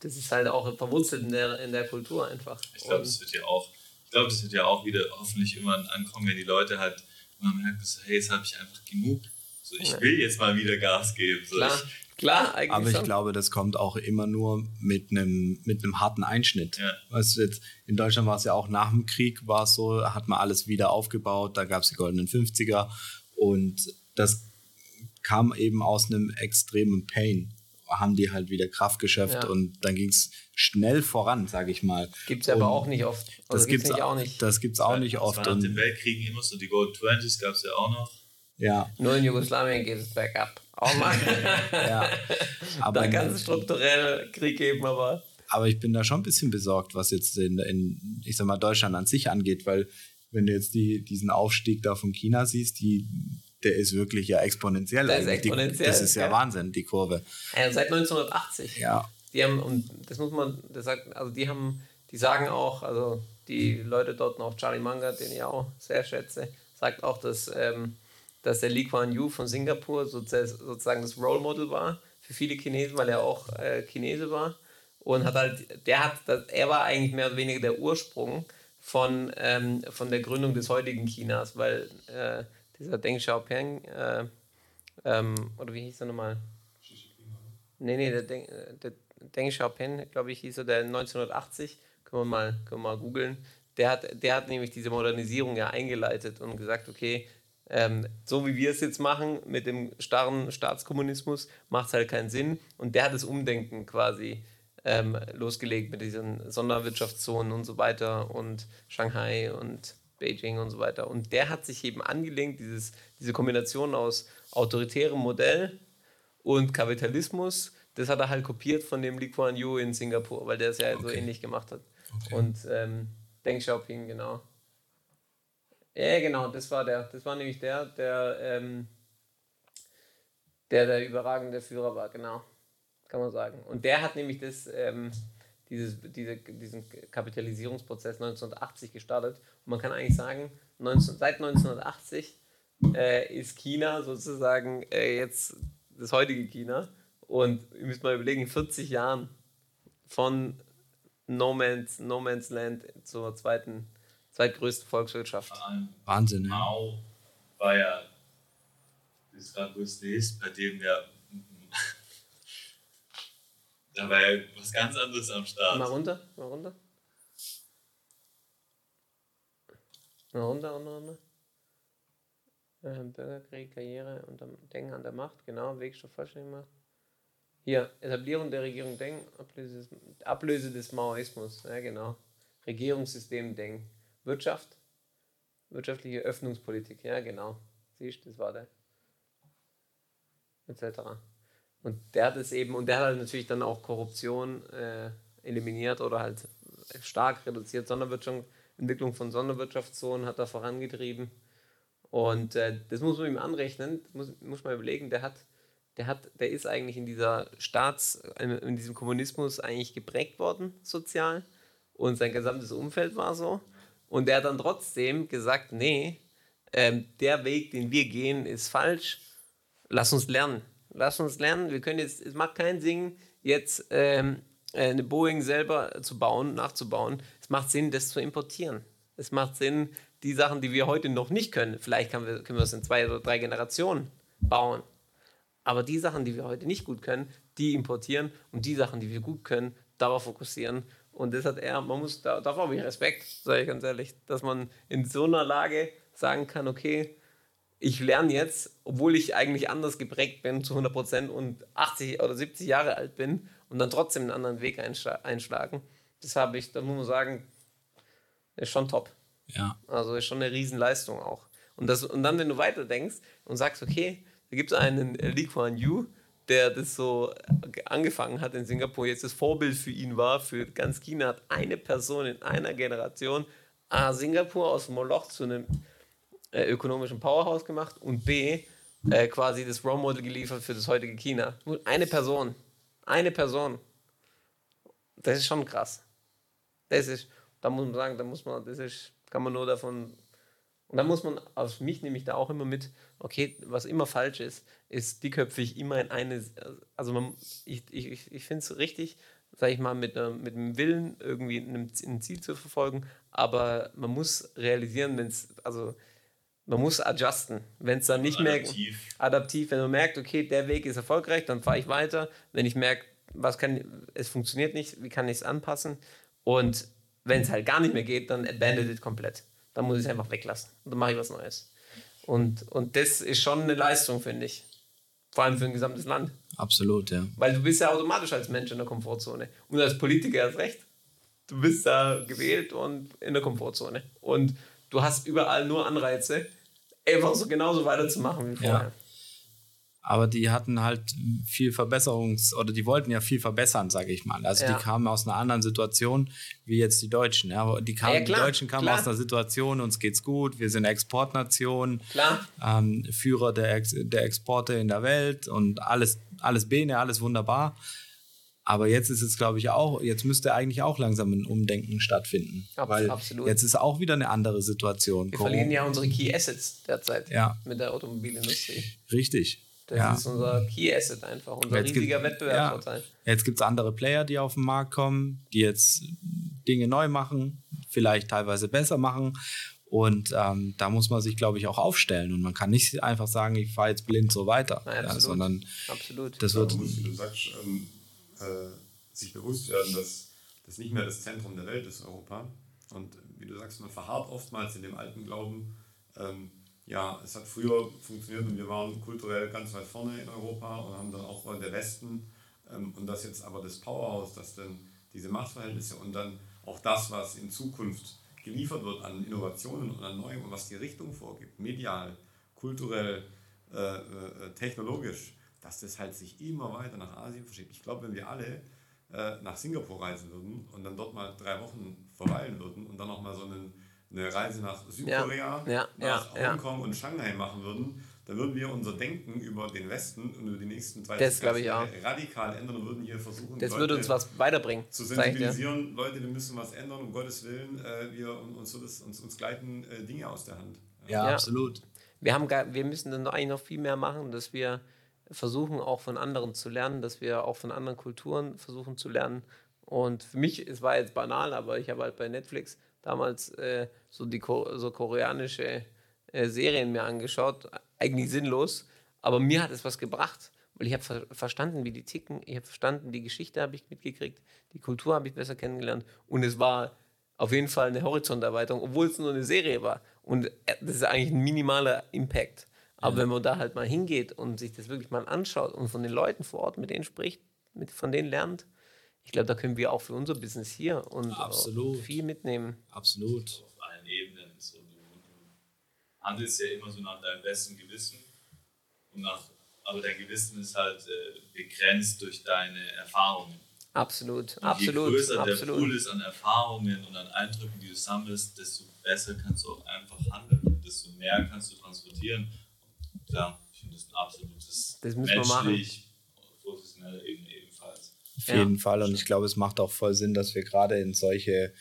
das ist halt auch verwurzelt in der, in der Kultur einfach. Ich glaube, das wird ja auch, ich glaube, das wird ja auch wieder hoffentlich immer ankommen, wenn die Leute halt immer merken, so, hey, jetzt habe ich einfach genug. So, ich ja. will jetzt mal wieder Gas geben. So, Klar. Ich, Klar, eigentlich Aber ich schon. glaube, das kommt auch immer nur mit einem mit einem harten Einschnitt. Ja. Weißt du, jetzt, in Deutschland war es ja auch nach dem Krieg, war es so, hat man alles wieder aufgebaut, da gab es die goldenen 50er und das kam eben aus einem extremen Pain. Haben die halt wieder Kraft geschöpft ja. und dann ging es schnell voran, sage ich mal. Gibt es aber auch nicht oft. Also das gibt es auch nicht. Das gibt es auch nicht oft. Nach den Weltkriegen immer so, die Gold 20s gab es ja auch noch. Ja. Nur in Jugoslawien geht es bergab. Oh Mann. *laughs* ja. Aber da kann es strukturell Krieg geben, aber. Aber ich bin da schon ein bisschen besorgt, was jetzt in, in ich sag mal, Deutschland an sich angeht, weil wenn du jetzt die, diesen Aufstieg da von China siehst, die, der ist wirklich ja exponentiell. Der ist exponentiell. Die, das ist ja, ja, Wahnsinn, die Kurve. Ja, seit 1980. Ja. Die haben, und das muss man, das sagt, also die haben, die sagen auch, also die Leute dort noch, Charlie Manga, den ich auch sehr schätze, sagt auch, dass ähm, dass der Lee Kuan Yew von Singapur sozusagen das Role Model war für viele Chinesen, weil er auch äh, Chinese war. Und hat halt, der hat, er war eigentlich mehr oder weniger der Ursprung von, ähm, von der Gründung des heutigen Chinas, weil äh, dieser Deng Xiaoping, äh, ähm, oder wie hieß er nochmal? Nee, nee, der Deng, der Deng Xiaoping, glaube ich, hieß er, der 1980, können wir mal, mal googeln, der hat, der hat nämlich diese Modernisierung ja eingeleitet und gesagt, okay, ähm, so wie wir es jetzt machen mit dem starren Staatskommunismus, macht es halt keinen Sinn. Und der hat das Umdenken quasi ähm, losgelegt mit diesen Sonderwirtschaftszonen und so weiter und Shanghai und Beijing und so weiter. Und der hat sich eben angelegt, dieses, diese Kombination aus autoritärem Modell und Kapitalismus, das hat er halt kopiert von dem Lee Kuan Yew in Singapur, weil der es ja okay. so ähnlich gemacht hat. Okay. Und ähm, Deng Xiaoping, genau. Ja, genau, das war der. Das war nämlich der, der, ähm, der der überragende Führer war, genau. Kann man sagen. Und der hat nämlich das, ähm, dieses, diese, diesen Kapitalisierungsprozess 1980 gestartet. Und man kann eigentlich sagen, 19, seit 1980 äh, ist China sozusagen äh, jetzt das heutige China. Und ihr müsst mal überlegen, in 40 Jahren von No Man's, no Man's Land zur zweiten zweitgrößte Volkswirtschaft. Wahnsinn. Mao war ja das größte ist, bei dem ja *laughs* da war ja was ganz anderes am Start. Mal runter, mal runter. Mal runter, runter, runter. Äh, Bürgerkrieg, Karriere und Denken an der Macht, genau, Wegstoff vollständig gemacht. Hier, Etablierung der Regierung Deng, Ablöse des, Ablöse des Maoismus, ja genau. Regierungssystem Deng. Wirtschaft, wirtschaftliche Öffnungspolitik, ja genau. Siehst du, das war der. Etc. Und der hat es eben, und der hat halt natürlich dann auch Korruption äh, eliminiert oder halt stark reduziert. Sonderwirtschaft, Entwicklung von Sonderwirtschaftszonen hat er vorangetrieben. Und äh, das muss man ihm anrechnen, muss, muss man überlegen, der hat, der hat, der ist eigentlich in dieser Staats, in diesem Kommunismus eigentlich geprägt worden, sozial. Und sein gesamtes Umfeld war so. Und der hat dann trotzdem gesagt, nee, ähm, der Weg, den wir gehen, ist falsch. Lass uns lernen. Lass uns lernen. Wir können jetzt, es macht keinen Sinn, jetzt ähm, äh, eine Boeing selber zu bauen, nachzubauen. Es macht Sinn, das zu importieren. Es macht Sinn, die Sachen, die wir heute noch nicht können, vielleicht können wir, können wir es in zwei oder drei Generationen bauen. Aber die Sachen, die wir heute nicht gut können, die importieren und die Sachen, die wir gut können, darauf fokussieren und das hat er, man muss, da, davor habe ich Respekt, sage ich ganz ehrlich, dass man in so einer Lage sagen kann, okay, ich lerne jetzt, obwohl ich eigentlich anders geprägt bin zu 100 Prozent und 80 oder 70 Jahre alt bin und dann trotzdem einen anderen Weg einschlagen. Das habe ich, da muss man sagen, ist schon top. Ja. Also ist schon eine Riesenleistung auch. Und, das, und dann, wenn du weiterdenkst und sagst, okay, da gibt es einen Lee Kuan Yew, der das so angefangen hat in Singapur, jetzt das Vorbild für ihn war, für ganz China, hat eine Person in einer Generation A, Singapur aus Moloch zu einem äh, ökonomischen Powerhouse gemacht und B, äh, quasi das Role Model geliefert für das heutige China. Nur eine Person. Eine Person. Das ist schon krass. Das ist, da muss man sagen, da muss man, das ist, kann man nur davon. Und da muss man, aus mich nehme ich da auch immer mit, okay, was immer falsch ist, ist dickköpfig immer in eine, also man, ich, ich, ich finde es richtig, sage ich mal, mit, äh, mit dem Willen irgendwie ein, ein Ziel zu verfolgen, aber man muss realisieren, wenn es, also man muss adjusten. Wenn es dann nicht adaptiv. mehr adaptiv, wenn man merkt, okay, der Weg ist erfolgreich, dann fahre ich weiter. Wenn ich merke, was kann, es funktioniert nicht, wie kann ich es anpassen? Und wenn es halt gar nicht mehr geht, dann abandoned it komplett. Dann muss ich es einfach weglassen. Und dann mache ich was Neues. Und, und das ist schon eine Leistung, finde ich. Vor allem für ein gesamtes Land. Absolut, ja. Weil du bist ja automatisch als Mensch in der Komfortzone. Und als Politiker erst recht. Du bist da gewählt und in der Komfortzone. Und du hast überall nur Anreize, einfach so genauso weiterzumachen wie vorher. Ja. Aber die hatten halt viel Verbesserungs- oder die wollten ja viel verbessern, sage ich mal. Also ja. die kamen aus einer anderen Situation wie jetzt die Deutschen. Ja, die, kamen, ja, die Deutschen kamen klar. aus einer Situation, uns geht's gut, wir sind Exportnation, ähm, Führer der, Ex der Exporte in der Welt und alles, alles Bene, alles wunderbar. Aber jetzt ist es, glaube ich, auch, jetzt müsste eigentlich auch langsam ein Umdenken stattfinden. Abs weil absolut. jetzt ist auch wieder eine andere Situation. Wir verlieren ja unsere Key Assets derzeit ja. mit der Automobilindustrie. Richtig. Das ja. ist unser Key Asset einfach, unser jetzt riesiger Wettbewerbsvorteil. Ja. Jetzt gibt es andere Player, die auf den Markt kommen, die jetzt Dinge neu machen, vielleicht teilweise besser machen. Und ähm, da muss man sich, glaube ich, auch aufstellen. Und man kann nicht einfach sagen, ich fahre jetzt blind so weiter. Nein, absolut. Ja, sondern absolut. das wird. Ja, muss, wie du sagst, ähm äh, sich bewusst werden, dass das nicht mehr das Zentrum der Welt ist, Europa. Und wie du sagst, man verharrt oftmals in dem alten Glauben, ähm, ja, es hat früher funktioniert und wir waren kulturell ganz weit vorne in Europa und haben dann auch der Westen ähm, und das jetzt aber das Powerhouse, das dann diese Machtverhältnisse und dann auch das, was in Zukunft geliefert wird an Innovationen und an Neuem und was die Richtung vorgibt, medial, kulturell, äh, äh, technologisch, dass das halt sich immer weiter nach Asien verschiebt. Ich glaube, wenn wir alle äh, nach Singapur reisen würden und dann dort mal drei Wochen verweilen würden und dann noch mal so einen, eine Reise nach Südkorea, ja, ja, nach ja, Hongkong und Shanghai machen würden, dann würden wir unser Denken über den Westen und über die nächsten 30 Jahre radikal ändern und würden hier versuchen, das Leute würde uns was weiterbringen. Zu sensibilisieren, Leute, wir müssen was ändern, um Gottes Willen, äh, wir, uns, uns, uns, uns gleiten äh, Dinge aus der Hand. Ja, absolut. Wir, haben gar, wir müssen dann eigentlich noch viel mehr machen, dass wir versuchen auch von anderen zu lernen, dass wir auch von anderen Kulturen versuchen zu lernen. Und für mich, es war jetzt banal, aber ich habe halt bei Netflix damals äh, so die so koreanische äh, Serien mir angeschaut, eigentlich sinnlos, aber mir hat es was gebracht, weil ich habe ver verstanden, wie die ticken, ich habe verstanden, die Geschichte habe ich mitgekriegt, die Kultur habe ich besser kennengelernt und es war auf jeden Fall eine Horizonterweiterung, obwohl es nur eine Serie war. Und äh, das ist eigentlich ein minimaler Impact. Aber ja. wenn man da halt mal hingeht und sich das wirklich mal anschaut und von den Leuten vor Ort mit denen spricht, mit, von denen lernt, ich glaube, da können wir auch für unser Business hier und viel mitnehmen. Absolut. Auf allen Ebenen. So, du, du handelst ja immer so nach deinem besten Gewissen. Und nach, aber dein Gewissen ist halt äh, begrenzt durch deine Erfahrungen. Absolut, und absolut. Je größer absolut. der Pool ist an Erfahrungen und an Eindrücken, die du sammelst, desto besser kannst du auch einfach handeln, desto mehr kannst du transportieren ja, ich finde das ein absolutes das müssen wir machen. professionelle Ebene ja. jeden Fall. Und ich glaube, es macht auch voll Sinn, dass wir gerade in solche,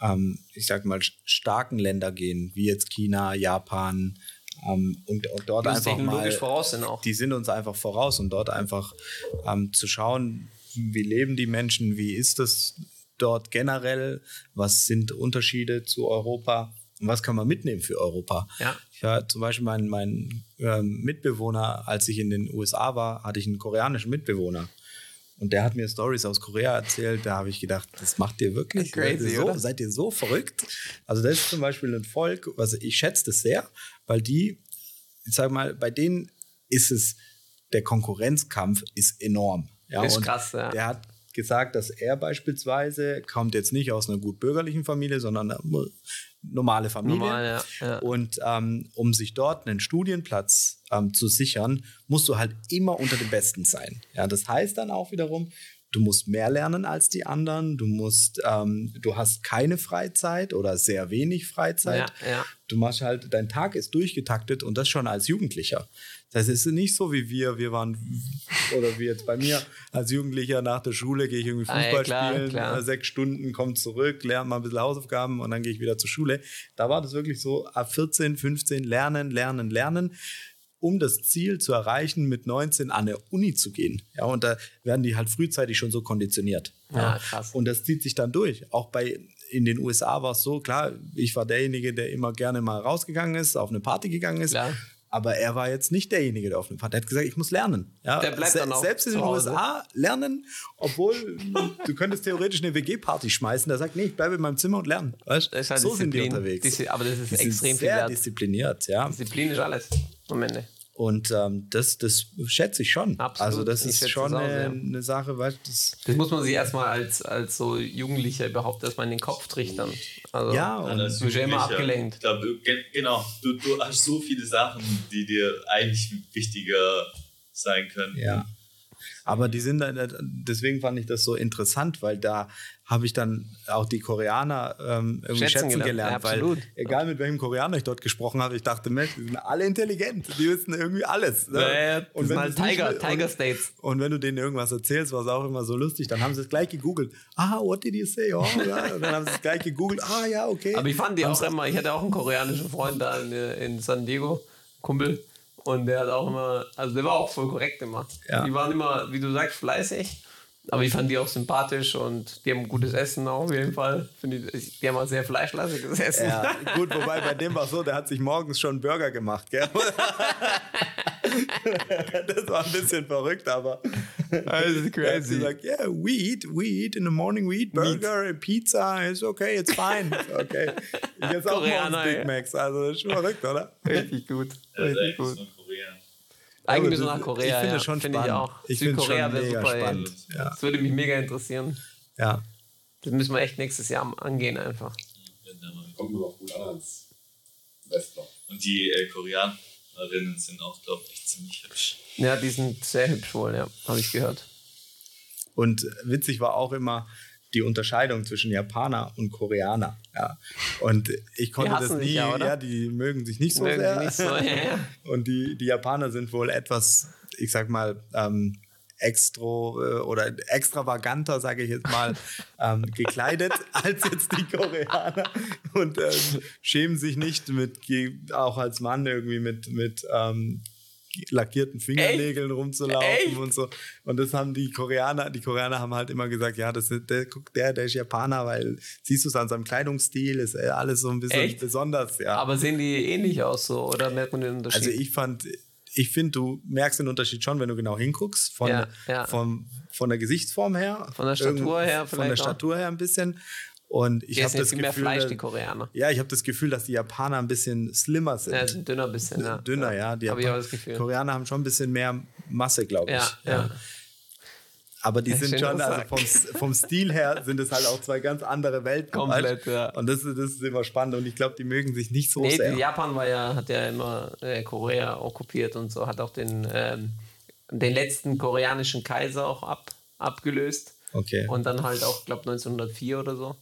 ähm, ich sag mal, starken Länder gehen, wie jetzt China, Japan, ähm, und, und, dort die einfach mal, voraus sind auch. die sind uns einfach voraus und dort einfach ähm, zu schauen, wie leben die Menschen, wie ist das dort generell, was sind Unterschiede zu Europa und was kann man mitnehmen für Europa. Ja. Ich war zum Beispiel mein, mein ähm, Mitbewohner, als ich in den USA war, hatte ich einen koreanischen Mitbewohner. Und der hat mir Stories aus Korea erzählt. Da habe ich gedacht, das macht ihr wirklich? *laughs* Crazy, seid, ihr so, seid ihr so verrückt? Also, das ist zum Beispiel ein Volk, also ich schätze das sehr, weil die, ich sage mal, bei denen ist es, der Konkurrenzkampf ist enorm. Ja, ist krass, ja. Der hat gesagt, dass er beispielsweise kommt jetzt nicht aus einer gut bürgerlichen Familie, sondern normale Familie. Normal, ja, ja. Und ähm, um sich dort einen Studienplatz ähm, zu sichern, musst du halt immer unter den Besten sein. Ja, das heißt dann auch wiederum, du musst mehr lernen als die anderen, du musst, ähm, du hast keine Freizeit oder sehr wenig Freizeit. Ja, ja. Du machst halt, dein Tag ist durchgetaktet und das schon als Jugendlicher. Das ist nicht so wie wir, wir waren, oder wie jetzt bei mir, als Jugendlicher nach der Schule gehe ich irgendwie Fußball ah, ja, klar, spielen, klar. sechs Stunden, komme zurück, lerne mal ein bisschen Hausaufgaben und dann gehe ich wieder zur Schule. Da war das wirklich so, ab 14, 15 lernen, lernen, lernen um das Ziel zu erreichen, mit 19 an der Uni zu gehen. Ja, und da werden die halt frühzeitig schon so konditioniert. Ja, krass. Und das zieht sich dann durch. Auch bei in den USA war es so, klar, ich war derjenige, der immer gerne mal rausgegangen ist, auf eine Party gegangen ist. Klar. Aber er war jetzt nicht derjenige, der auf eine Party. Er hat gesagt, ich muss lernen. Ja, der bleibt dann auch selbst in den USA lernen, obwohl *laughs* du könntest theoretisch eine WG-Party schmeißen. Der sagt, nee, ich bleibe in meinem Zimmer und lerne. Weißt? Halt so Disziplin. sind die unterwegs. Diszi aber das ist die extrem sehr viel wert. diszipliniert. Ja. Disziplin ist alles am Ende. Und ähm, das, das schätze ich schon. Absolut. Also das ich ist schon eine, eine, Sache, weil das, das muss man sich erstmal als, als so Jugendlicher überhaupt erstmal in den Kopf trichtern. Also, ja, und du bist ja immer abgelenkt. Glaub, genau, du, du hast so viele Sachen, die dir eigentlich wichtiger sein können. Ja. Aber die sind dann, deswegen fand ich das so interessant, weil da habe ich dann auch die Koreaner ähm, irgendwie schätzen, schätzen gelernt. Ja, weil egal mit welchem Koreaner ich dort gesprochen habe, ich dachte, Mensch, die sind alle intelligent, die wissen irgendwie alles. Ne? Ja, und wenn Tiger, nicht, Tiger States. Und wenn du denen irgendwas erzählst, war es auch immer so lustig, dann haben sie es gleich gegoogelt. Ah, what did you say? Oh, ja. Und dann haben sie es gleich gegoogelt. Ah, ja, okay. Aber ich fand die auch immer, ich hatte auch einen koreanischen Freund da in, in San Diego, Kumpel. Und der hat auch immer, also der war auch voll korrekt immer. Ja. Die waren immer, wie du sagst, fleißig. Aber ich fand die auch sympathisch und die haben gutes Essen auch auf jeden Fall. Ich, die haben auch sehr fleischlastiges Essen. Ja, *laughs* gut, wobei bei dem war so, der hat sich morgens schon Burger gemacht, gell? *laughs* das war ein bisschen verrückt, aber. Das ist crazy. Er gesagt, yeah, we eat, we eat in the morning, we eat burger, meat. pizza, it's okay, it's fine. Okay. Ich esse auch morgens Big Macs, also das ist schon verrückt, oder? Richtig gut. Richtig gut. Eigentlich müssen wir nach Korea. Ich finde ja. schon spannend. ich auch. Ich Südkorea wäre super. Spannend. Ja. Das würde mich mega interessieren. Ja. Das müssen wir echt nächstes Jahr angehen einfach. Kommt nur auch gut an als Westblock. Und die äh, Koreanerinnen sind auch, glaube ich, ziemlich hübsch. Ja, die sind sehr hübsch wohl, ja. Habe ich gehört. Und witzig war auch immer, die Unterscheidung zwischen Japaner und Koreaner. Ja. Und ich konnte das nie, ja, ja, die mögen sich nicht so mögen sehr. Nicht so, ja, *laughs* und die, die Japaner sind wohl etwas, ich sag mal, ähm, extro äh, oder extravaganter, sage ich jetzt mal, *laughs* ähm, gekleidet als jetzt die Koreaner und ähm, schämen sich nicht mit, auch als Mann irgendwie mit, mit ähm, lackierten Fingernägeln Echt? rumzulaufen Echt? und so. Und das haben die Koreaner, die Koreaner haben halt immer gesagt, ja, das ist, der, der, der ist Japaner, weil siehst du es an seinem Kleidungsstil, ist alles so ein bisschen Echt? besonders, ja. Aber sehen die ähnlich aus so oder merkt man den Unterschied? Also ich fand, ich finde, du merkst den Unterschied schon, wenn du genau hinguckst, von, ja, ja. Vom, von der Gesichtsform her. Von der Statur her vielleicht. Von der Statur her ein bisschen. Und ich habe das Gefühl, mehr Fleisch, die Koreaner. Ja, ich habe das Gefühl, dass die Japaner ein bisschen slimmer sind. Ja, sind dünner ein bisschen. Ja. Dünner, ja. Die Japan das Gefühl. Koreaner haben schon ein bisschen mehr Masse, glaube ich. Ja, ja. Aber die sind schon, also vom, vom Stil her *laughs* sind es halt auch zwei ganz andere Welten. Komplett, ja. Und das, das ist immer spannend und ich glaube, die mögen sich nicht so nee, sehr. Japan war ja, hat ja immer äh, Korea okkupiert und so, hat auch den, ähm, den letzten koreanischen Kaiser auch ab, abgelöst. Okay. Und dann halt auch, glaube 1904 oder so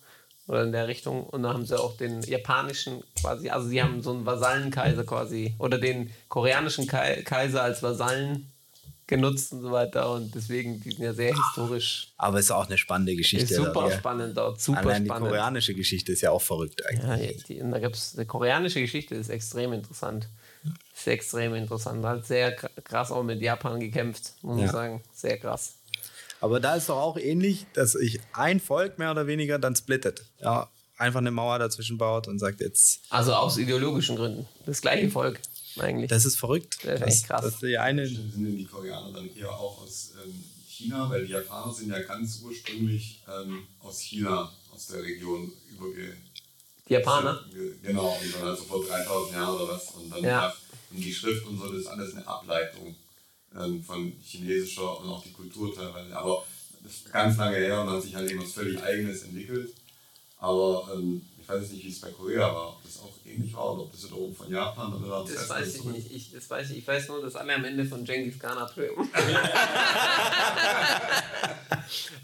oder in der Richtung. Und dann haben sie auch den japanischen quasi, also sie haben so einen Vasallenkaiser quasi oder den koreanischen Kaiser als Vasallen genutzt und so weiter und deswegen, die sind ja sehr historisch. Aber es ist auch eine spannende Geschichte. Ist super dort, spannend dort, super Allein die koreanische Geschichte ist ja auch verrückt eigentlich. Ja, die, da gibt's, die koreanische Geschichte ist extrem interessant. Ist extrem interessant. Hat sehr krass auch mit Japan gekämpft, muss ja. man sagen. Sehr krass. Aber da ist doch auch ähnlich, dass sich ein Volk mehr oder weniger dann splittet. Ja, einfach eine Mauer dazwischen baut und sagt jetzt. Also aus ideologischen Gründen. Das gleiche Volk eigentlich. Das ist verrückt. Das ist echt krass. Das die eine sind die Koreaner dann eher auch aus ähm, China, weil die Japaner sind ja ganz ursprünglich ähm, aus China, aus der Region überge. Die Japaner? Genau, und dann also vor 3000 Jahren oder was. Und dann ja. und die Schrift und so, das ist alles eine Ableitung ähm, von chinesischer und auch die Kultur teilweise. Aber das ist ganz lange her und hat sich halt irgendwas völlig Eigenes entwickelt. Aber ähm, ich weiß nicht, wie es bei Korea war, ob das auch ähnlich war oder ob das wiederum von Japan oder das, das weiß ich nicht. Ich, das weiß ich. ich weiß nur, dass alle am Ende von Genghis Khan abschreiben. *laughs*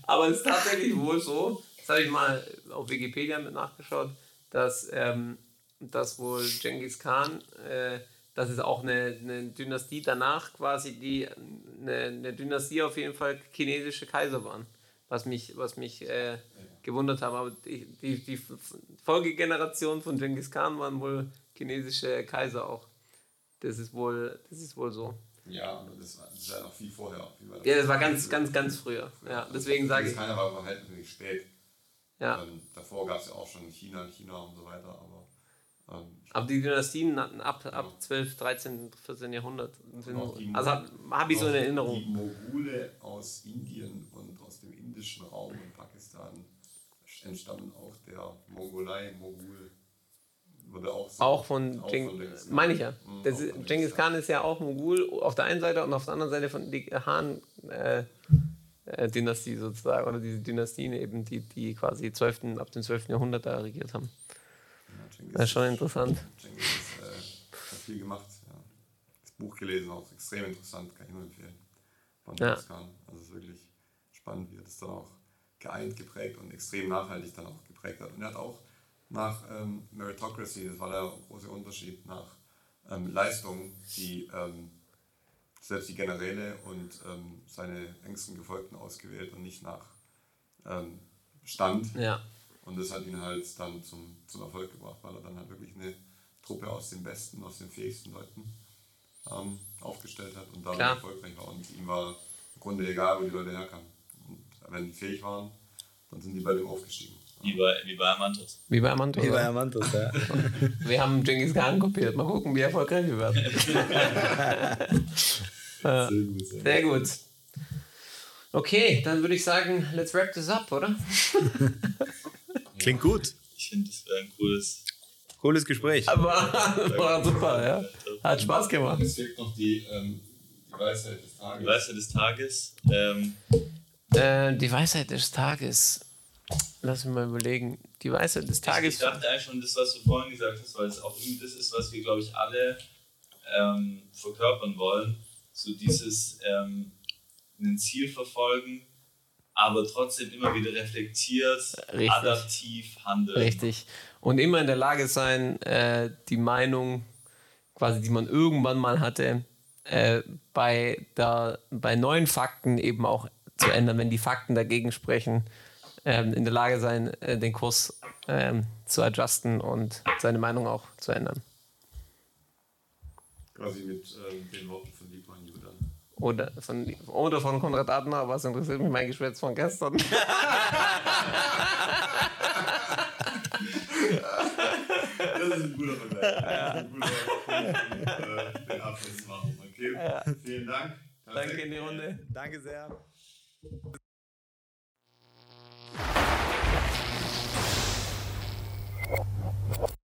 Aber es ist tatsächlich wohl so, das habe ich mal auf Wikipedia mit nachgeschaut, dass, ähm, dass wohl Genghis Khan, äh, dass es auch eine, eine Dynastie danach quasi, die eine, eine Dynastie auf jeden Fall chinesische Kaiser waren. Was mich, was mich äh, gewundert haben. Aber die, die, die Folgegeneration von Genghis Khan waren wohl chinesische Kaiser auch. Das ist wohl, das ist wohl so. Ja, aber das war, das war noch viel vorher. Das ja, das war ganz, ganz, ganz früher. Ja, deswegen sage ich. Keiner war verhältnismäßig spät. Ja. Ähm, davor gab es ja auch schon China, China und so weiter, aber. Ähm, aber die Dynastien ab, ab 12, 13, 14 Jahrhundert sind. Also habe hab ich so eine Erinnerung. Die Mogule aus Indien und aus dem indischen Raum und Pakistan entstammen auch der Mongolei, Mogul. Wurde auch, so, auch von, Genghis Khan. Meine ich ja. Mhm, das ist, Genghis Khan ist ja auch Mogul auf der einen Seite und auf der anderen Seite von die Han-Dynastie äh, äh, sozusagen, oder diese Dynastien eben, die, die quasi 12., ab dem 12. Jahrhundert da regiert haben. Das ist schon interessant. Genghis äh, hat viel gemacht. Ja. Das Buch gelesen, auch extrem interessant, kann ich nur empfehlen. Von ja. Also es ist wirklich spannend, wie er das dann auch geeint geprägt und extrem nachhaltig dann auch geprägt hat. Und er hat auch nach ähm, Meritocracy, das war der große Unterschied, nach ähm, Leistungen, die ähm, selbst die Generäle und ähm, seine engsten Gefolgten ausgewählt und nicht nach ähm, Stand. Ja. Und das hat ihn halt dann zum, zum Erfolg gebracht, weil er dann halt wirklich eine Truppe aus den besten, aus den fähigsten Leuten ähm, aufgestellt hat und damit erfolgreich war. Und ihm war im Grunde egal, wo die Leute herkamen wenn die fähig waren, dann sind die bei dem aufgestiegen. Wie bei, wie bei Amantos. Wie bei Amantos. Wie bei Amantos, ja. *laughs* wir haben Genghis Khan kopiert. Mal gucken, wie erfolgreich wir werden. *laughs* Sehr gut. Sehr gut. Okay, dann würde ich sagen, let's wrap this up, oder? *laughs* Klingt gut. Ich finde, das wäre ein cooles, cooles Gespräch. Aber *laughs* war super, ja. Hat Spaß gemacht. Es fehlt noch die, ähm, die Weisheit des Tages. Die Weisheit des Tages. Ähm, äh, die Weisheit des Tages. Lass mich mal überlegen. Die Weisheit des Tages. Ich, dachte eigentlich schon, das, was du vorhin gesagt hast, weil es auch irgendwie das ist, was wir, glaube ich, alle ähm, verkörpern wollen. So dieses ähm, ein Ziel verfolgen, aber trotzdem immer wieder reflektiert, Richtig. adaptiv handeln. Richtig. Und immer in der Lage sein, äh, die Meinung, quasi, die man irgendwann mal hatte, äh, bei, der, bei neuen Fakten eben auch zu ändern, wenn die Fakten dagegen sprechen, ähm, in der Lage sein, äh, den Kurs ähm, zu adjusten und seine Meinung auch zu ändern. Quasi mit ähm, den Worten. Oder von, oder von Konrad Adenauer, was interessiert mich mein Geschwätz von gestern? das ist ein guter Vergleich. Ein guter Vergleich um, äh, den Abschluss machen. Okay, ja. vielen Dank. Danke in die Runde. Danke sehr.